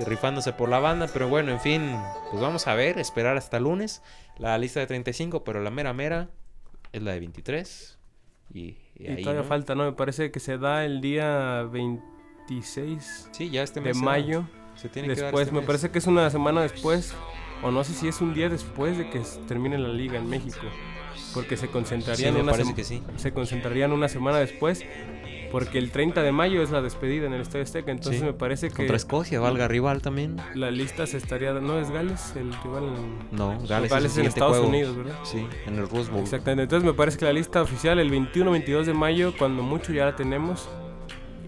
rifándose por la banda. Pero bueno, en fin, pues vamos a ver, esperar hasta lunes. La lista de 35, pero la mera mera es la de 23. Y, y Y ahí, todavía ¿no? falta, ¿no? Me parece que se da el día 26 Sí, ya este de mes mayo. Se tiene que dar Después, este me mes. parece que es una semana después, o no sé si es un día después de que termine la liga en México. Porque se concentrarían una que sí. se concentrarían una semana después. Porque el 30 de mayo es la despedida en el Estadio Azteca. Entonces Sí. me parece que Contra Escocia, valga rival también. la lista se estaría... ¿No es Gales el rival? en- No, Gales, Gales es en Estados juego. Unidos, ¿verdad? Sí, en el Rose Bowl. Exactamente. Entonces me parece que la lista oficial el 21-22 de mayo, cuando mucho ya la tenemos.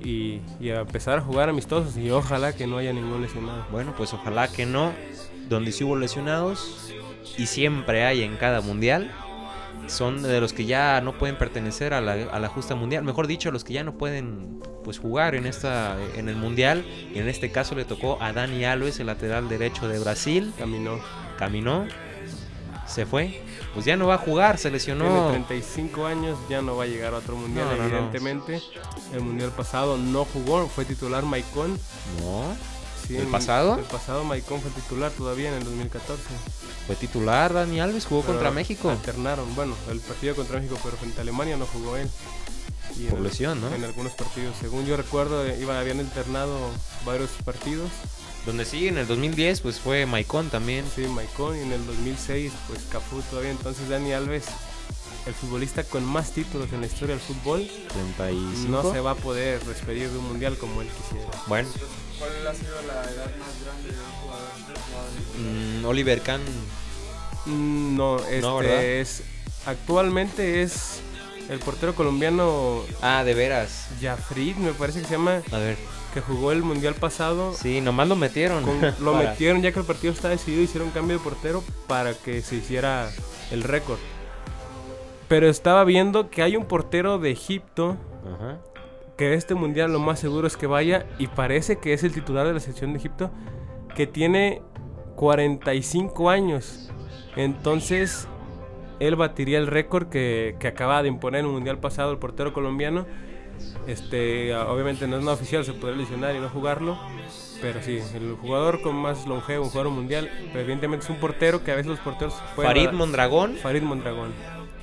Y, y a empezar a jugar amistosos. Y ojalá que no haya ningún lesionado. Bueno, pues ojalá que no. Donde sí hubo lesionados, y siempre hay en cada mundial, son de los que ya no pueden pertenecer a la, a la justa mundial. Mejor dicho, los que ya no pueden pues jugar en esta en el mundial. Y en este caso le tocó a Dani Alves, el lateral derecho de Brasil. Caminó. Caminó, se fue. Pues ya no va a jugar, se lesionó. Tiene 35 años, ya no va a llegar a otro mundial, No, no, no. evidentemente. El mundial pasado no jugó, fue titular Maicon. No, Sí, ¿El en- pasado? El pasado Maicon fue titular todavía en el 2014. fue titular Dani Alves, jugó Pero contra México. Alternaron, bueno, el partido contra México, pero frente a Alemania no jugó él. Y Por en- lesión, ¿no? En algunos partidos, según yo recuerdo, eh, iban, habían alternado varios partidos. Donde sí, en el 2010, pues fue Maicon también. Sí, Maicon y en el 2006, pues Cafú todavía. Entonces Dani Alves, el futbolista con más títulos en la historia del fútbol, 35. no se va a poder despedir de un mundial como él quisiera. Bueno, ¿Cuál ha sido la edad más grande de un jugador? mm, Oliver Kahn, Mm, No, este es actualmente es el portero colombiano ah, de veras. Jafrid, me parece que se llama, A ver, que jugó el mundial pasado. sí, nomás lo metieron. Con- lo Para- metieron ya que el partido está decidido, hicieron cambio de portero para que se hiciera el récord. Pero estaba viendo que hay un portero de Egipto Ajá. Que este mundial lo más seguro es que vaya y parece que es el titular de la selección de Egipto que tiene 45 años. Entonces él batiría el récord que, que acaba de imponer en un mundial pasado el portero colombiano. Este, obviamente no es nada oficial, se puede lesionar y no jugarlo. Pero sí, el jugador con más longevo, un jugador mundial, pero evidentemente es un portero que a veces los porteros Farid Mondragón, Farid Mondragón.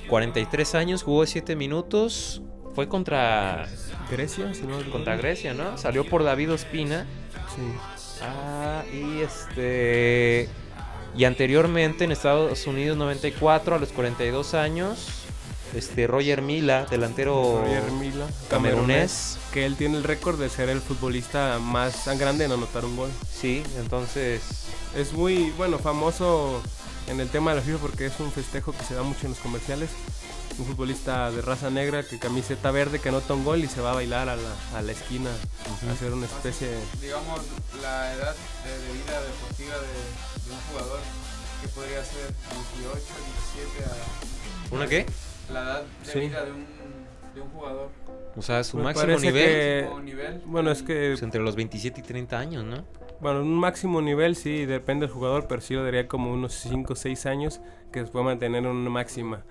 43 años, jugó 7 minutos. Fue contra, Grecia, si no contra Grecia, ¿no? Salió por David Ospina. Sí. Ah, y este. Y anteriormente en Estados Unidos 94, a los 42 años, este Roger Mila, delantero Roger Mila, camerunés. que él tiene el récord de ser el futbolista más grande en anotar un gol. Sí, entonces. Es muy, bueno, famoso en el tema de la FIFA porque es un festejo que se da mucho en los comerciales. Un futbolista de raza negra que camiseta verde que anota un gol y se va a bailar a la, a la esquina a hacer una especie de... Digamos, la edad de, de vida deportiva de, de un jugador, que podría ser 18, 17 a... ¿Una qué? La edad de Sí. vida de un, de un jugador. O sea, su Me máximo que- nivel. Bueno, es que pues, entre los 27 y 30 años, ¿no? Bueno, un máximo nivel sí, depende del jugador, pero sí lo daría como unos 5 o 6 años que se puede mantener en una máxima.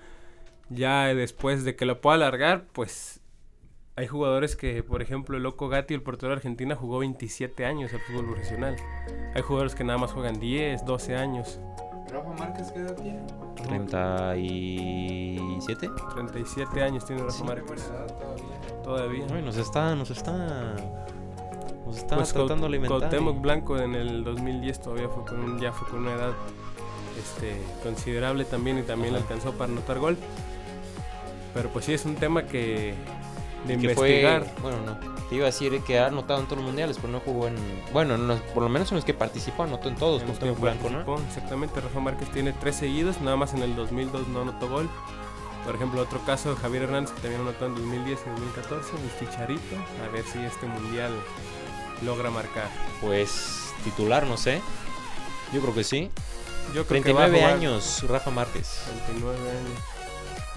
Ya después de que lo pueda alargar, pues hay jugadores que, por ejemplo, el Loco Gatti, el portero de Argentina, jugó 27 años al fútbol profesional. Hay jugadores que nada más juegan 10, 12 años, Rafa Márquez, ¿qué edad tiene? 37. 37 años tiene Rafa Sí. Márquez todavía. todavía. Ay, nos está, nos está, nos está Pues tratando de alimentar. Cuauhtémoc y- Blanco en el 2010 todavía fue con un- ya fue con una edad este, considerable también y también Ajá. alcanzó para anotar gol. Pero pues sí es un tema que de que fue, investigar. bueno, no, te iba a decir que ha anotado en todos los mundiales, pero no jugó en, bueno, en los- por lo menos en los que participó, anotó en todos, en los que Blanco, ¿no? Exactamente, Rafa Márquez tiene tres seguidos, nada más en el 2002 no anotó gol. Por ejemplo, otro caso, Javier Hernández, que también anotó en 2010 y 2014, el Chicharito, a ver si este mundial logra marcar. Pues titular, no sé. Yo creo que sí. Yo creo que va a 39 jugar años, Rafa Márquez. 29 años.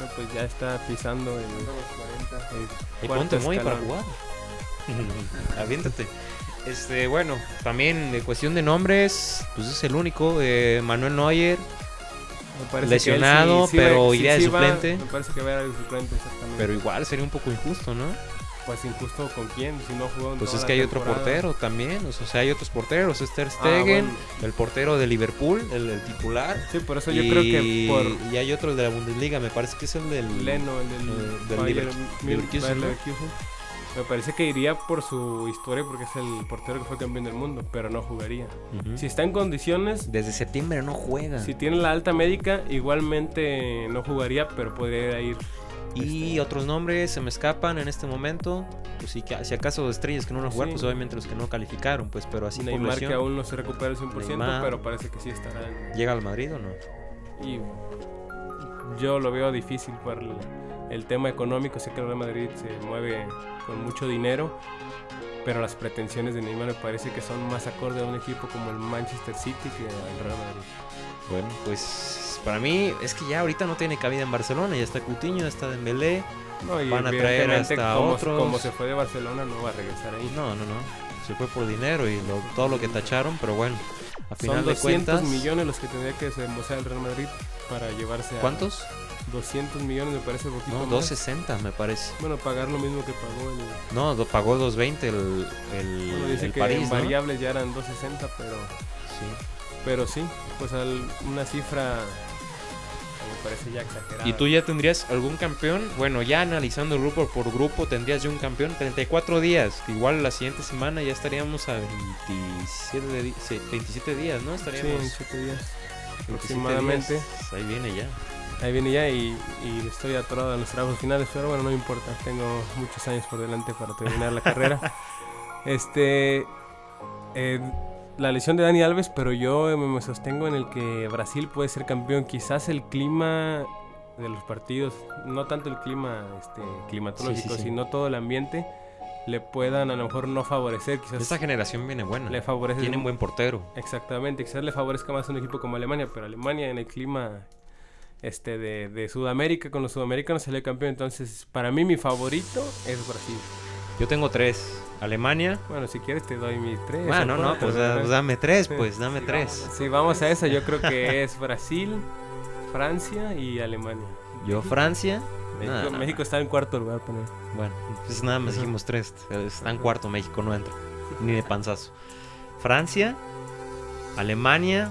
No, pues ya está pisando el, Ando a los 40. el Y ponte muy para jugar. Aviéntate. Este, bueno, también de cuestión de nombres, pues es el único. eh, Manuel Neuer, Me parece que él lesionado, sí- sí pero sí- iría de sí va- suplente. me parece que va a ir de suplente, exactamente. pero igual sería un poco injusto, ¿no? Pues injusto con quién, si no jugó Pues toda es que hay otro portero también. O sea, hay otros porteros. Es Ter Ah, Stegen, bueno. el portero de Liverpool, el, el titular. Sí, por eso yo creo que por y hay otro de la Bundesliga, me parece que es el del. Leno, el del, eh, del Bayer. Me parece que iría por su historia porque es el portero que fue campeón del mundo, pero no jugaría. Si está en condiciones, Desde septiembre no juega. si tiene la alta médica, igualmente no jugaría, pero podría ir. Y otros nombres se me escapan en este momento. Pues sí, que si acaso estrellas que no van a jugar, Sí. pues obviamente los que no calificaron, pues, pero así Neymar lesión. que aún no se recupera al 100%, Neymar. pero parece que sí estará en, ¿Llega al Madrid o no? Y yo lo veo difícil por el, el tema económico. Sé que el Real Madrid se mueve con mucho dinero, pero las pretensiones de Neymar me parece que son más acorde a un equipo como el Manchester City que al Real Madrid. Bueno, pues para mí es que ya ahorita no tiene cabida en Barcelona. Ya está Coutinho, ya está Dembélé. No, y Van a traer hasta como, otros. como se fue de Barcelona, no va a regresar ahí. No, no, no. Se fue por dinero y lo- todo lo que tacharon, pero bueno, a final Son de 200 cuentas. millones los que tendría que desembolsar el Real Madrid para llevarse a... ¿Cuántos? 200 millones me parece poquito No, más. 260 me parece. Bueno, pagar lo mismo que pagó el... No, do- pagó 220 el, el, Bueno, dice el que París, en ¿no? variables ya eran 260, pero... Sí. Pero sí, pues al- una cifra me parece ya exagerada. ¿Y tú ya tendrías algún campeón? Bueno, ya analizando grupo por grupo, tendrías ya un campeón. 34 días. Igual la siguiente semana ya estaríamos a 27, de sí, 27 días, ¿no? Sí, Estaríamos en 7 días 27 aproximadamente. días. Ahí viene ya. Ahí viene ya y, y estoy atorado en los trabajos finales, pero bueno, no importa. Tengo muchos años por delante para terminar la carrera. Este. eh, la lesión de Dani Alves, pero yo me, sostengo en el que Brasil puede ser campeón. Quizás el clima de los partidos, no tanto el clima este, climatológico, Sí, sí, sí. sino todo el ambiente, le puedan a lo mejor no favorecer. Quizás Esta generación viene buena. le favorece. Tienen buen portero. Exactamente, quizás le favorezca más a un equipo como Alemania, pero Alemania en el clima este de, de Sudamérica con los sudamericanos salió campeón, entonces para mí mi favorito es Brasil. Yo tengo tres. Alemania. Bueno, si quieres te doy mis tres. Bueno, no, pues da- ¿verdad? dame tres, pues dame Sí, tres. vamos. Si vamos a eso, yo creo que es Brasil, Francia y Alemania. Yo Francia. México, México está en cuarto lugar, poner. Bueno, pues nada más dijimos tres. Está en cuarto, México no entra. Ni de panzazo. Francia, Alemania,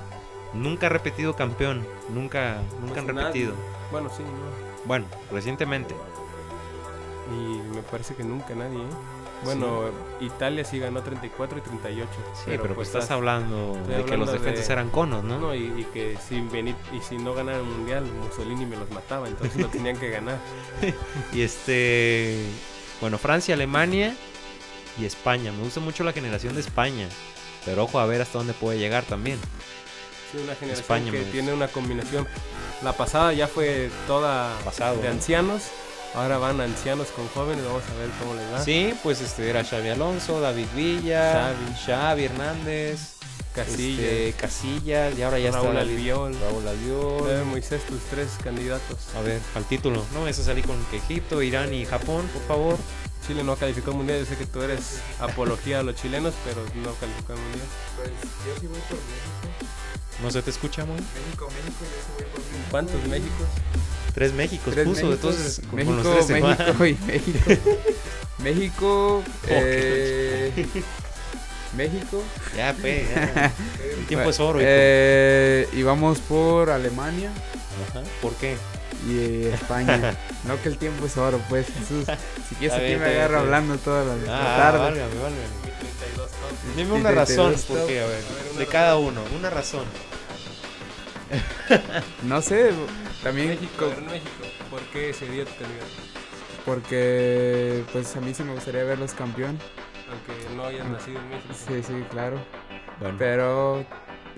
nunca ha repetido campeón. Nunca, nunca han Pues nadie. repetido. Bueno, sí, no. Bueno, recientemente. Y me parece que nunca nadie, ¿eh? Bueno, Italia sí ganó 34 y 38. Sí, pero, pues estás estás- hablando de que los defensas de- eran conos, ¿no? No, y, y que sin venir, y si no ganara el mundial, Mussolini me los mataba, entonces lo tenían que ganar. Y este. Bueno, Francia, Alemania y España. Me gusta mucho la generación de España. Pero ojo a ver hasta dónde puede llegar también. Sí, una generación España que tiene una combinación. La pasada ya fue toda Pasado, de ¿no? Ahora van ancianos con jóvenes, vamos a ver cómo les va. Sí, pues este era Xavi Alonso, David Villa, Xavi. Xavi, Hernández, Casillas, este, Casillas, y ahora ya Raúl está Albiol, Raúl Albiol. eh, Moisés, tus tres candidatos. A ver, al título. No a salir con que Egipto, Irán y Japón, por favor. Chile no calificó al mundial, yo sé que tú eres apología a los chilenos, pero no calificó al mundial. Pues yo sí voy por México. No se te escucha muy. México, México, yo sí voy por México. ¿Cuántos Méxicos? Tres Méxicos Tres puso, Méxicos, entonces con México, los tres. México y México. México, eh, México. Ya, pe, ya. El tiempo es oro. Eh, y vamos por Alemania Ajá. ¿Por qué? y España. no que el tiempo es oro, pues Jesús. Si quieres aquí me agarro bien. hablando toda la, la Ah, tarde. válgame, válgame. 32 tops. Dime una razón, 32 ¿por qué? A ver, A ver, una de razón. cada uno, una razón. No sé, también México, ver, México. ¿Por qué sería tu candidato? porque pues a mí sí me gustaría verlos campeón. Aunque no hayas nacido en México. Sí, sí, claro. Bueno, Pero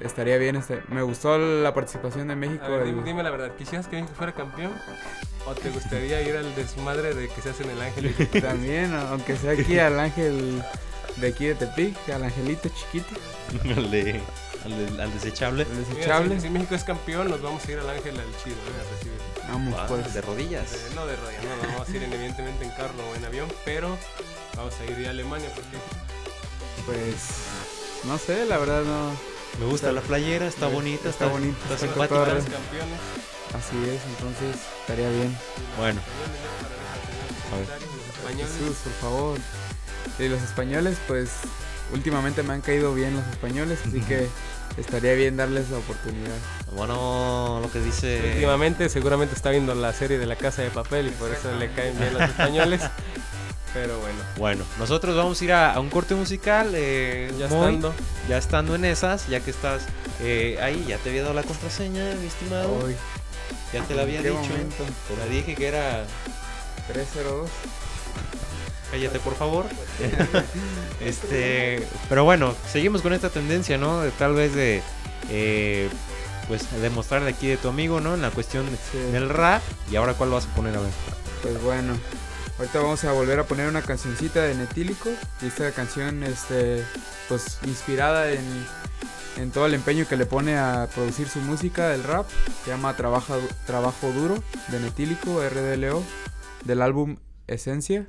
estaría bien. Este, me gustó la participación de México. A ver, el- dime, dime la verdad, ¿quisieras que México fuera campeón? ¿O te gustaría ir al desmadre de que se hacen el ángel? También, aunque sea aquí al ángel de aquí de Tepic, al angelito chiquito, al de- al desechable. el Mira, desechable. si, si México es campeón, nos vamos a ir al ángel al chido, ¿eh? a recibir. Vamos, Ah, pues. de rodillas. Eh, no de rodillas, no, no, vamos a ir en- evidentemente en carro o en avión, pero vamos a ir a Alemania porque Pues. No sé, la verdad no. Me gusta la playera, está Está bonita, está, bonita, está está simpática. campeones. Así es, entonces estaría bien. Bueno, A ver. Jesús, por favor. Y los españoles, pues. Últimamente me han caído bien los españoles, así que estaría bien darles la oportunidad. bueno, lo que dice. últimamente seguramente está viendo la serie de la casa de papel y por eso le caen bien los españoles. Pero bueno, Bueno, nosotros vamos a ir a, a un corte musical. eh, ya Moy, estando. ya estando en esas, ya que estás eh, ahí, ya te había dado la contraseña, mi estimado. Hoy, ya te la había ¿en qué dicho. momento? Te la dije que era. 302. Cállate, por favor. este, pero bueno, seguimos con esta tendencia, ¿no? De tal vez de, eh, pues, demostrarle aquí de tu amigo, ¿no? En la cuestión Sí. del rap. Y ahora, ¿cuál vas a poner? A ver. Pues bueno, ahorita vamos a volver a poner una cancioncita de Netílico. Y esta canción, este, pues inspirada en, en todo el empeño que le pone a producir su música, del rap. Se llama Trabaja, Trabajo Duro de Netílico, RDLO, del álbum Esencia.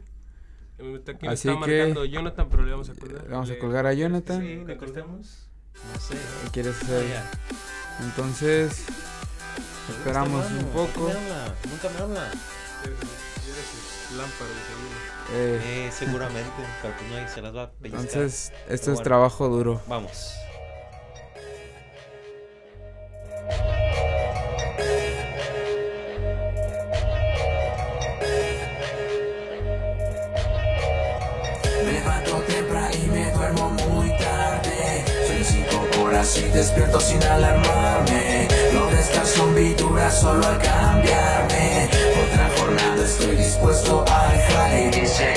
Aquí me Así está que- marcando Jonathan, pero le vamos a colgar. Vamos a Le- colgar a Jonathan. Sí, ¿le cortamos? No sé. ¿Qué quieres Ah, hacer? Entonces, esperamos ¿Dónde un poco. Nunca me habla, Nunca me habla. Lámpara seguro. Eh, Eh, seguramente, pues no se las va a pellizcar. entonces, esto Pero es bueno. trabajo duro. Vamos. Y despierto sin alarmarme. No descanso en pintura solo al cambiarme. Otra jornada estoy dispuesto a dejar y dice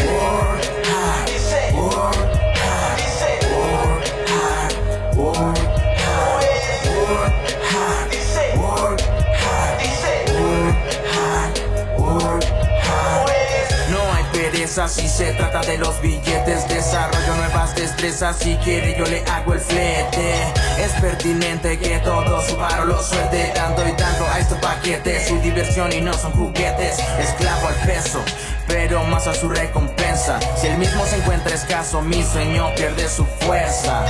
si se trata de los billetes. Desarrollo nuevas destrezas. Si quiere, yo le hago el flete. Es pertinente que todo su paro lo suelte. Dando y dando a estos paquetes. Su diversión y no son juguetes. Esclavo al peso, pero más a su recompensa. Si el mismo se encuentra escaso, mi sueño pierde su fuerza.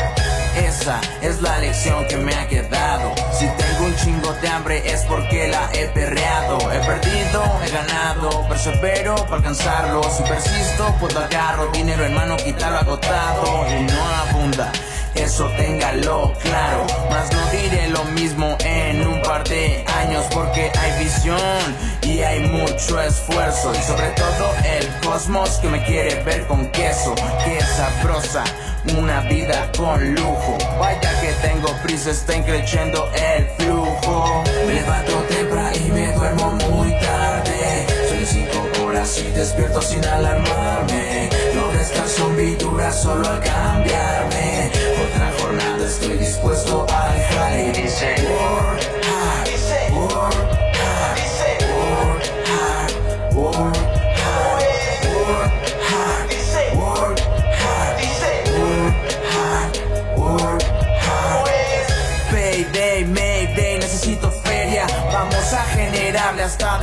Esa es la lección que me ha quedado. Si tengo un chingo de hambre es porque la he perreado. He perdido, he ganado, persevero para alcanzarlo. Si persisto, lo agarro. Dinero en mano, quitarlo agotado y no abunda. Eso téngalo claro. Mas no diré lo mismo en un par de años porque hay visión y hay mucho esfuerzo. Y sobre todo el cosmos que me quiere ver con queso. Que sabrosa, una vida con lujo. Vaya que tengo prisa, está creciendo el flujo. Me levanto temprano y me duermo muy tarde. Son cinco horas y despierto sin alarmarme. No descanso en pintura solo al cambiarme. Otra jornada estoy dispuesto a dejar y dice work hard, work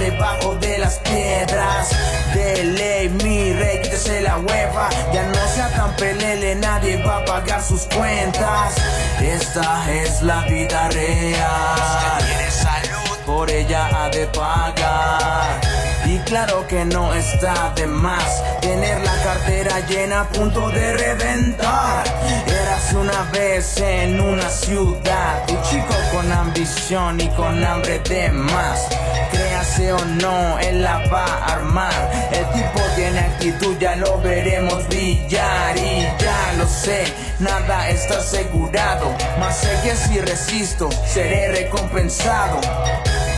debajo de las piedras. De ley, mi rey, quítese la hueva. Ya no sea tan pelele, nadie va a pagar sus cuentas. Esta es la vida real. Por ella ha de pagar. Y claro que no está de más tener la cartera llena a punto de reventar. Eras una vez en una ciudad, un chico con ambición y con hambre de más. O no, él la va a armar. El tipo tiene actitud, ya lo veremos brillar. Y ya lo sé, nada está asegurado. Más sé que si resisto, seré recompensado.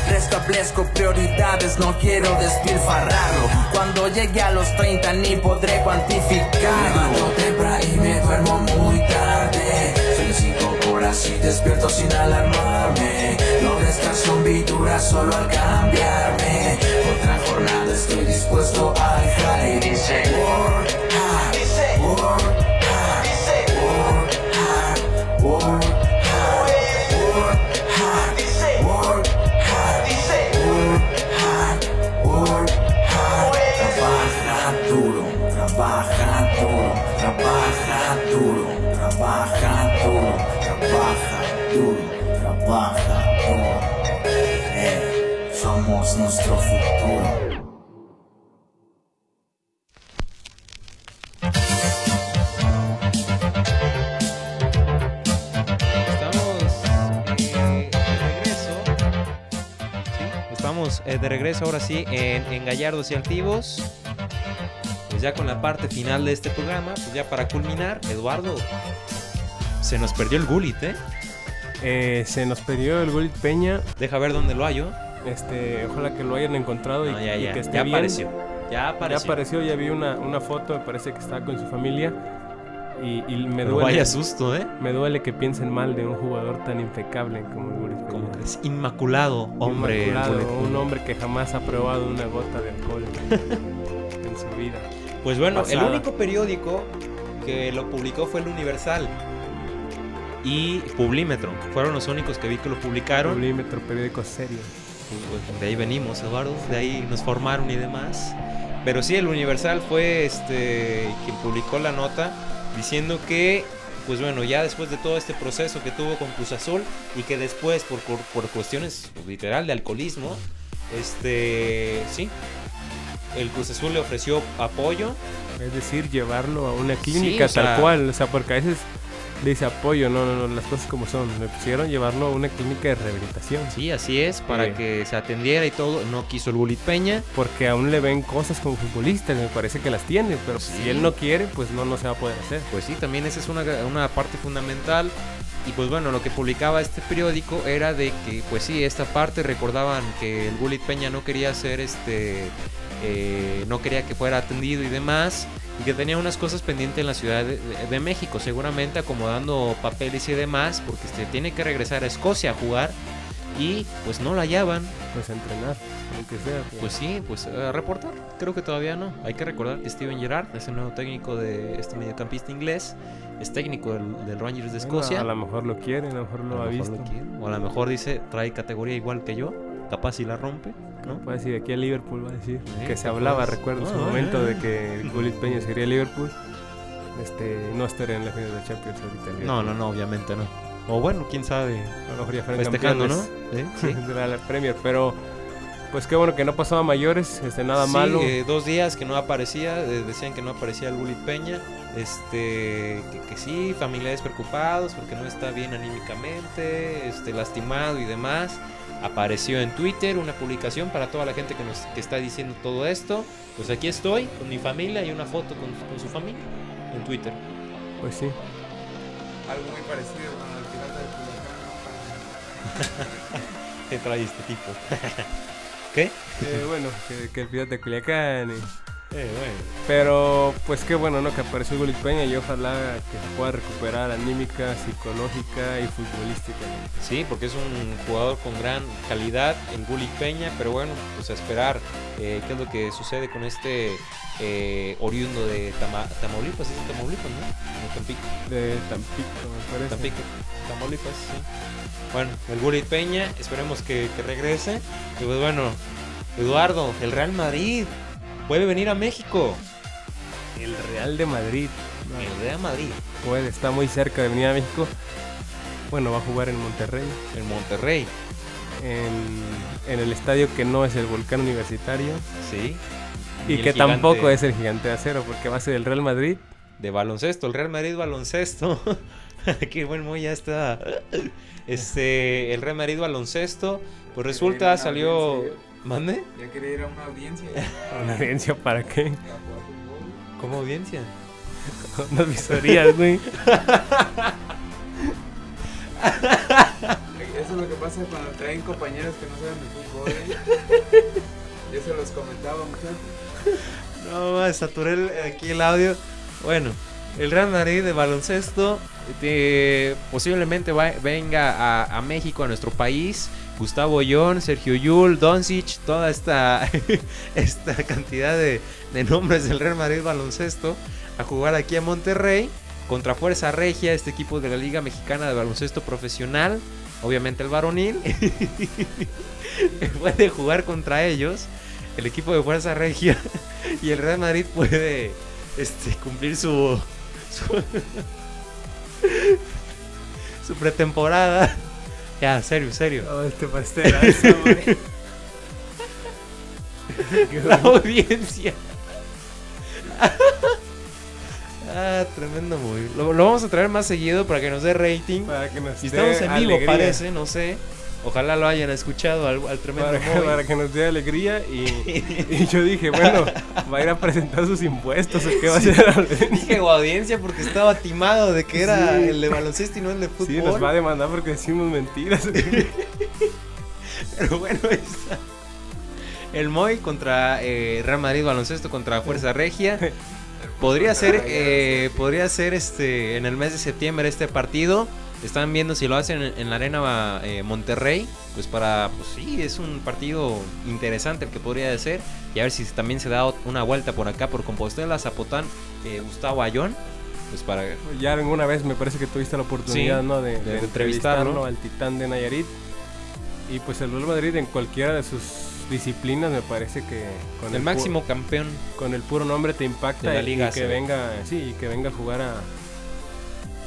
Restablezco prioridades, no quiero despilfarrarlo. Cuando llegue a los 30 ni podré cuantificarlo. Levanto temprano y me duermo muy tarde. Y despierto sin alarmarme. No descanso en vidura solo al cambiarme. Otra jornada estoy dispuesto a dejar y dice work hard, work Eh, somos nuestro futuro. Eh, eh, de regreso ahora sí en, en Gallardos y Altivos. Pues ya con la parte final de este programa, pues ya para culminar, Eduardo, se nos perdió el Gulit, ¿eh? Eh, se nos perdió el Gulit Peña. Deja ver dónde lo hallo. Este, ojalá que lo hayan encontrado y, ya, que esté ya bien. apareció. Ya Ya apareció. apareció, ya vi una, una foto, me parece que está con su familia. Y, y me Pero duele. vaya susto, ¿eh? Me duele que piensen mal de un jugador tan impecable como el Gulit Peña. Como que es inmaculado, hombre. Inmaculado, un hombre que jamás ha probado una gota de alcohol en su vida. Pues bueno, el único periódico que lo publicó fue el Universal y Publímetro. Fueron los únicos que vi que lo publicaron. Polímetro, periódico serio. Pues, de ahí venimos, Eduardo. De ahí nos formaron y demás. Pero sí, el Universal fue este quien publicó la nota diciendo que, pues bueno, ya después de todo este proceso que tuvo con Cruz Azul y que después, por, por, por cuestiones pues, literal de alcoholismo, este, sí, el Cruz Azul le ofreció apoyo Es decir, llevarlo a una clínica o sea- tal cual. O sea, porque a veces dice apoyo, no, no, no, las cosas como son. Le pusieron llevarlo a una clínica de rehabilitación. Sí, así es, para Sí. que se atendiera y todo. No quiso el Gulit Peña. Porque aún le ven cosas como futbolista, me parece que las tiene. Pero Sí. si él no quiere, pues no, no se va a poder hacer. Pues sí, también esa es una, una parte fundamental. Y pues bueno, lo que publicaba este periódico era de que, pues sí, esta parte recordaban que el Gulit Peña no quería ser este. Eh, no quería que fuera atendido y demás. Y que tenía unas cosas pendientes en la Ciudad de, de- México, seguramente acomodando papeles y demás, porque este, tiene que regresar a Escocia a jugar. Y pues no la hallaban. Pues entrenar, aunque sea. Pues sí, pues a reportar. Creo que todavía no. Hay que recordar que Steven Gerrard es el nuevo técnico de este mediocampista inglés. Es técnico del, del Rangers de Bueno, Escocia. a lo mejor lo quiere, a lo mejor lo A ha mejor visto. lo. O a lo mejor dice, trae categoría igual que yo. Capaz si la rompe, ¿no? Puede decir, aquí a Liverpool va a decir. Que se hablaba, recuerdo, en su Ah, momento ah, de que Gullit Peña sería Liverpool. Este, no estaría en la final de la Champions ahorita. No, no, no, obviamente no. O bueno, quién sabe. A lo mejor ya Festejando, ¿no? campeones Sí, de la, la Premier, pero pues qué bueno que no pasó a mayores, este, nada Sí, malo. eh, dos días que no aparecía, eh, decían que no aparecía el Gulit Peña, este, que, que sí, familiares preocupados porque no está bien anímicamente, este, lastimado y demás. Apareció en Twitter una publicación para toda la gente que nos que está diciendo todo esto. Pues aquí estoy con mi familia y una foto con, con su familia en Twitter. Pues sí. Algo muy parecido con el pirata de Culiacán. ¿Qué trae este tipo? ¿Qué? Eh, bueno, que, que el pirata de Culiacán. y- Eh, bueno. Pero pues qué bueno, ¿no? Que apareció Gulit Peña y ojalá que se pueda recuperar anímica, psicológica y futbolísticamente. Sí, porque es un jugador con gran calidad, el Gullit Peña, pero bueno, pues a esperar eh, qué es lo que sucede con este eh, oriundo de Tama- Tamaulipas, es de Tamaulipas, ¿no? De Tampico, De Tampico, me parece. Tampico, Tamaulipas, sí. Bueno, el Gullit Peña, esperemos que, que regrese. Y pues bueno, Eduardo, el Real Madrid puede venir a México. El Real de Madrid. El Real Madrid, Puede, está muy cerca de venir a México. Bueno, va a jugar en Monterrey. el Monterrey, En, en el estadio que no es el Volcán Universitario. sí. Y, que gigante tampoco es el Gigante de Acero, porque va a ser el Real Madrid. de baloncesto, el Real Madrid baloncesto. Qué buen muy ya está. Este, el Real Madrid baloncesto, pues resulta salió. ¿Mande? Ya quería ir a una audiencia. ¿Una audiencia para qué? a. ¿Cómo audiencia? Unas visorías, güey. Eso es lo que pasa cuando traen compañeros que no saben de fútbol. ¿eh? Yo se los comentaba, muchachos. No, saturé el- aquí el audio. Bueno, el Real Madrid de baloncesto eh, posiblemente va- venga a, a México, a nuestro país. Gustavo Ollón, Sergio Yul, Doncic, toda esta, esta cantidad de, nombres del Real Madrid baloncesto a jugar aquí a Monterrey contra Fuerza Regia, este equipo de la Liga Mexicana de Baloncesto Profesional, obviamente el varonil. puede jugar contra ellos, el equipo de Fuerza Regia, y el Real Madrid puede este, cumplir su, su pretemporada. Ya, serio, serio. No, este pastel, güey. La audiencia. ah, tremendo movie. Lo, lo vamos a traer más seguido para que nos dé rating. Para que nos dé estamos en vivo, alegría. parece, no sé. Ojalá lo hayan escuchado al, al tremendo Para, para que nos dé alegría y, y yo dije, bueno, va a ir a presentar sus impuestos o qué va a hacer. Dije o audiencia porque estaba timado de que era Sí. el de baloncesto y no el de fútbol. Sí, nos va a demandar porque decimos mentiras. Pero bueno, está. El Moy contra eh, Real Madrid baloncesto contra Fuerza Regia. Podría ser, eh, podría ser este en el mes de septiembre este partido. Están viendo si lo hacen en, la arena eh, Monterrey. Pues para, pues sí, es un partido interesante el que podría ser. Y a ver si también se da una vuelta por acá por Compostela, Zapotán, eh, Gustavo Ayón. Pues para ya alguna vez me parece que tuviste la oportunidad, Sí, ¿no? De, de de entrevistarlo. al titán de Nayarit. Y pues el Real Madrid en cualquiera de sus disciplinas me parece que con el máximo campeón. con el puro nombre te impacta De la Liga y que venga, sí, y que venga a jugar a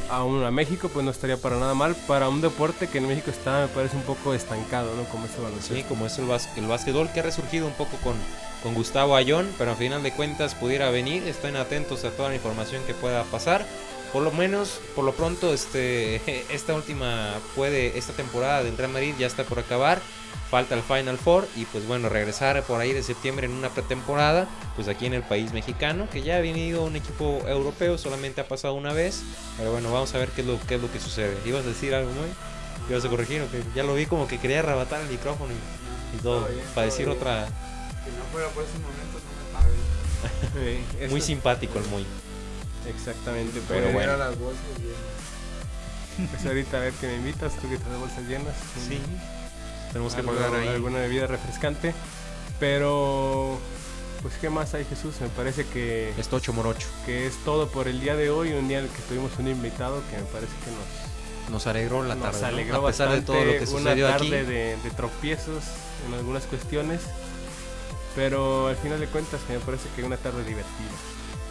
a, un- a México pues no estaría para nada mal para un deporte que en México está me parece un poco estancado, ¿no? Como ese baloncesto. Sí, como es el, bas- el básquetbol que ha resurgido un poco con, con Gustavo Ayón, pero al final de cuentas pudiera venir. Estén atentos a toda la información que pueda pasar. Por lo menos, por lo pronto, este, esta última puede, esta temporada del Real Madrid ya está por acabar. Falta el Final Four y pues bueno, regresar por ahí de septiembre en una pretemporada, pues aquí en el país mexicano, que ya ha venido un equipo europeo, solamente ha pasado una vez. Pero bueno, vamos a ver qué es lo, qué es lo que sucede. ¿Ibas a decir algo, muy? ¿Ibas a corregir o qué? Ya lo vi como que quería arrebatar el micrófono y, y todo, Todo bien, para todo decir bien. otra... Que no fuera por ese momento, no me paguen. Muy simpático el muy. Exactamente, Pero pero bueno. Las bolsas llenas. pues ahorita a ver que me invitas, tú que te das bolsas llenas. Sí. Tenemos que pagar ahí. alguna bebida refrescante. Pero pues qué más hay Jesús, me parece que, Estocho morocho. que es todo por el día de hoy, un día en el que tuvimos un invitado que me parece que nos Nos alegró la tarde. nos ¿no? alegró A pesar de bastante todo lo que una sucedió tarde aquí. De, de tropiezos en algunas cuestiones, pero al final de cuentas me parece que una tarde divertida.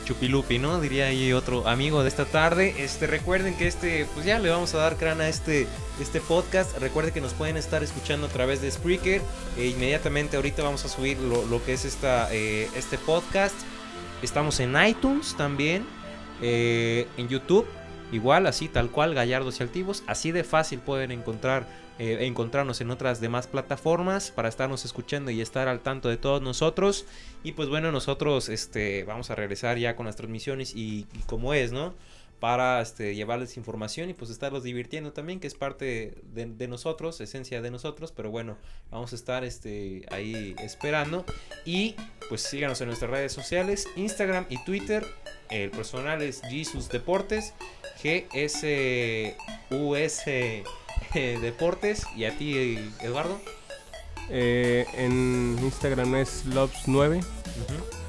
Chupilupi, ¿no? Diría ahí otro amigo de esta tarde. Este, recuerden que este, pues ya le vamos a dar crana a este, este podcast. Recuerden que nos pueden estar escuchando a través de Spreaker. E inmediatamente ahorita vamos a subir lo, lo que es esta, eh, este podcast. Estamos en iTunes también. eh, en YouTube. Igual, así tal cual, Gallardos y Altivos. Así de fácil pueden encontrar, eh, encontrarnos en otras demás plataformas para estarnos escuchando y estar al tanto de todos nosotros. Y pues bueno, nosotros este, vamos a regresar ya con las transmisiones y, y como es, ¿no? Para este, llevarles información y pues estarlos divirtiendo también, que es parte de, de nosotros, esencia de nosotros, pero bueno, vamos a estar este, ahí esperando y pues síganos en nuestras redes sociales, Instagram y Twitter, el personal es Jesus Deportes, GSUS eh, Deportes y a ti Eduardo. Eh, en Instagram es Lobs9.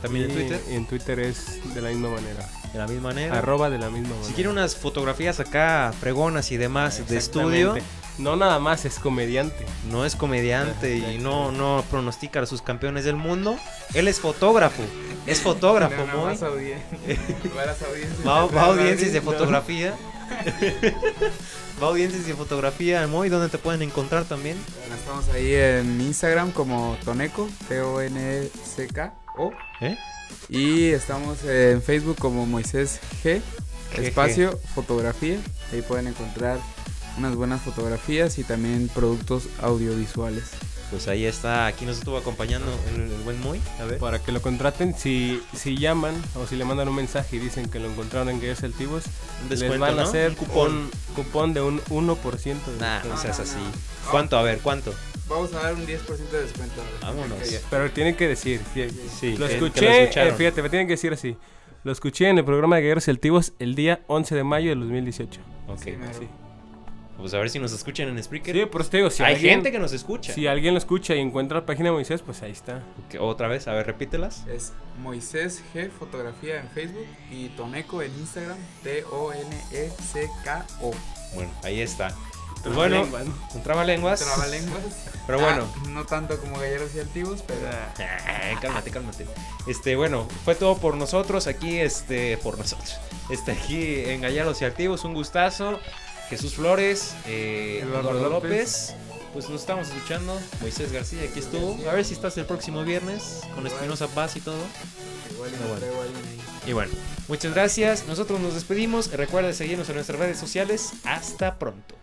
También en y Twitter. En Twitter es de la misma manera. De la misma manera. Arroba de la misma manera. Si quieren unas fotografías acá fregonas y demás de estudio. No nada más es comediante. no es comediante y no, no pronostica a sus campeones del mundo. Él es fotógrafo. Es fotógrafo, No, no, muy. audien-. Va, va a audiencias de fotografía. va a audiencias de fotografía, Moy, ¿dónde te pueden encontrar también? Bueno, Estamos ahí en Instagram como Toneco, T-O-N-C-K-O. ¿Eh? Y estamos en Facebook como Moisés G, espacio, fotografía. Ahí pueden encontrar unas buenas fotografías y también productos audiovisuales. Pues ahí está, aquí nos estuvo acompañando el, el buen Moy. A ver. Para que lo contraten, si, si llaman o si le mandan un mensaje y dicen que lo encontraron en Gallos Altivos, les van a ¿no? hacer Un cupón. cupón, cupón de un 1% de Nah, no seas así. ¿Cuánto? A ver, ¿cuánto? Vamos a dar un 10% de descuento. Vámonos. Pero tienen que decir, Sí, lo que- que lo escuché, eh, fíjate, me tienen que decir así. Lo escuché en el programa de Guerreros y Altivos el día 11 de mayo del 2018. Ok. Sí, Pues a ver si nos escuchan en Spreaker. sí por eso te digo, si Hay alguien, gente que nos escucha. si alguien lo escucha y encuentra la página de Moisés, pues ahí está. Otra vez, a ver, repítelas. Es Moisés G Fotografía en Facebook y Toneco en Instagram, T-O-N-E-C-K-O. Bueno, ahí está. Bueno, un trabalenguas. Trabalenguas. Pero bueno. Ah, no tanto como galleros y altivos, pero Ay, cálmate, cálmate. Este, bueno, fue todo por nosotros aquí, este, por nosotros. Este, aquí en Gallardos y Activos, un gustazo. Jesús Flores, eh, Eduardo Eduardo, López. López. Pues nos estamos escuchando. Moisés García, aquí estuvo. A ver si estás el próximo viernes con Espinosa Paz y todo. igual y Ah, bueno. Y bueno, muchas gracias. Nosotros nos despedimos. Recuerda seguirnos en nuestras redes sociales. Hasta pronto.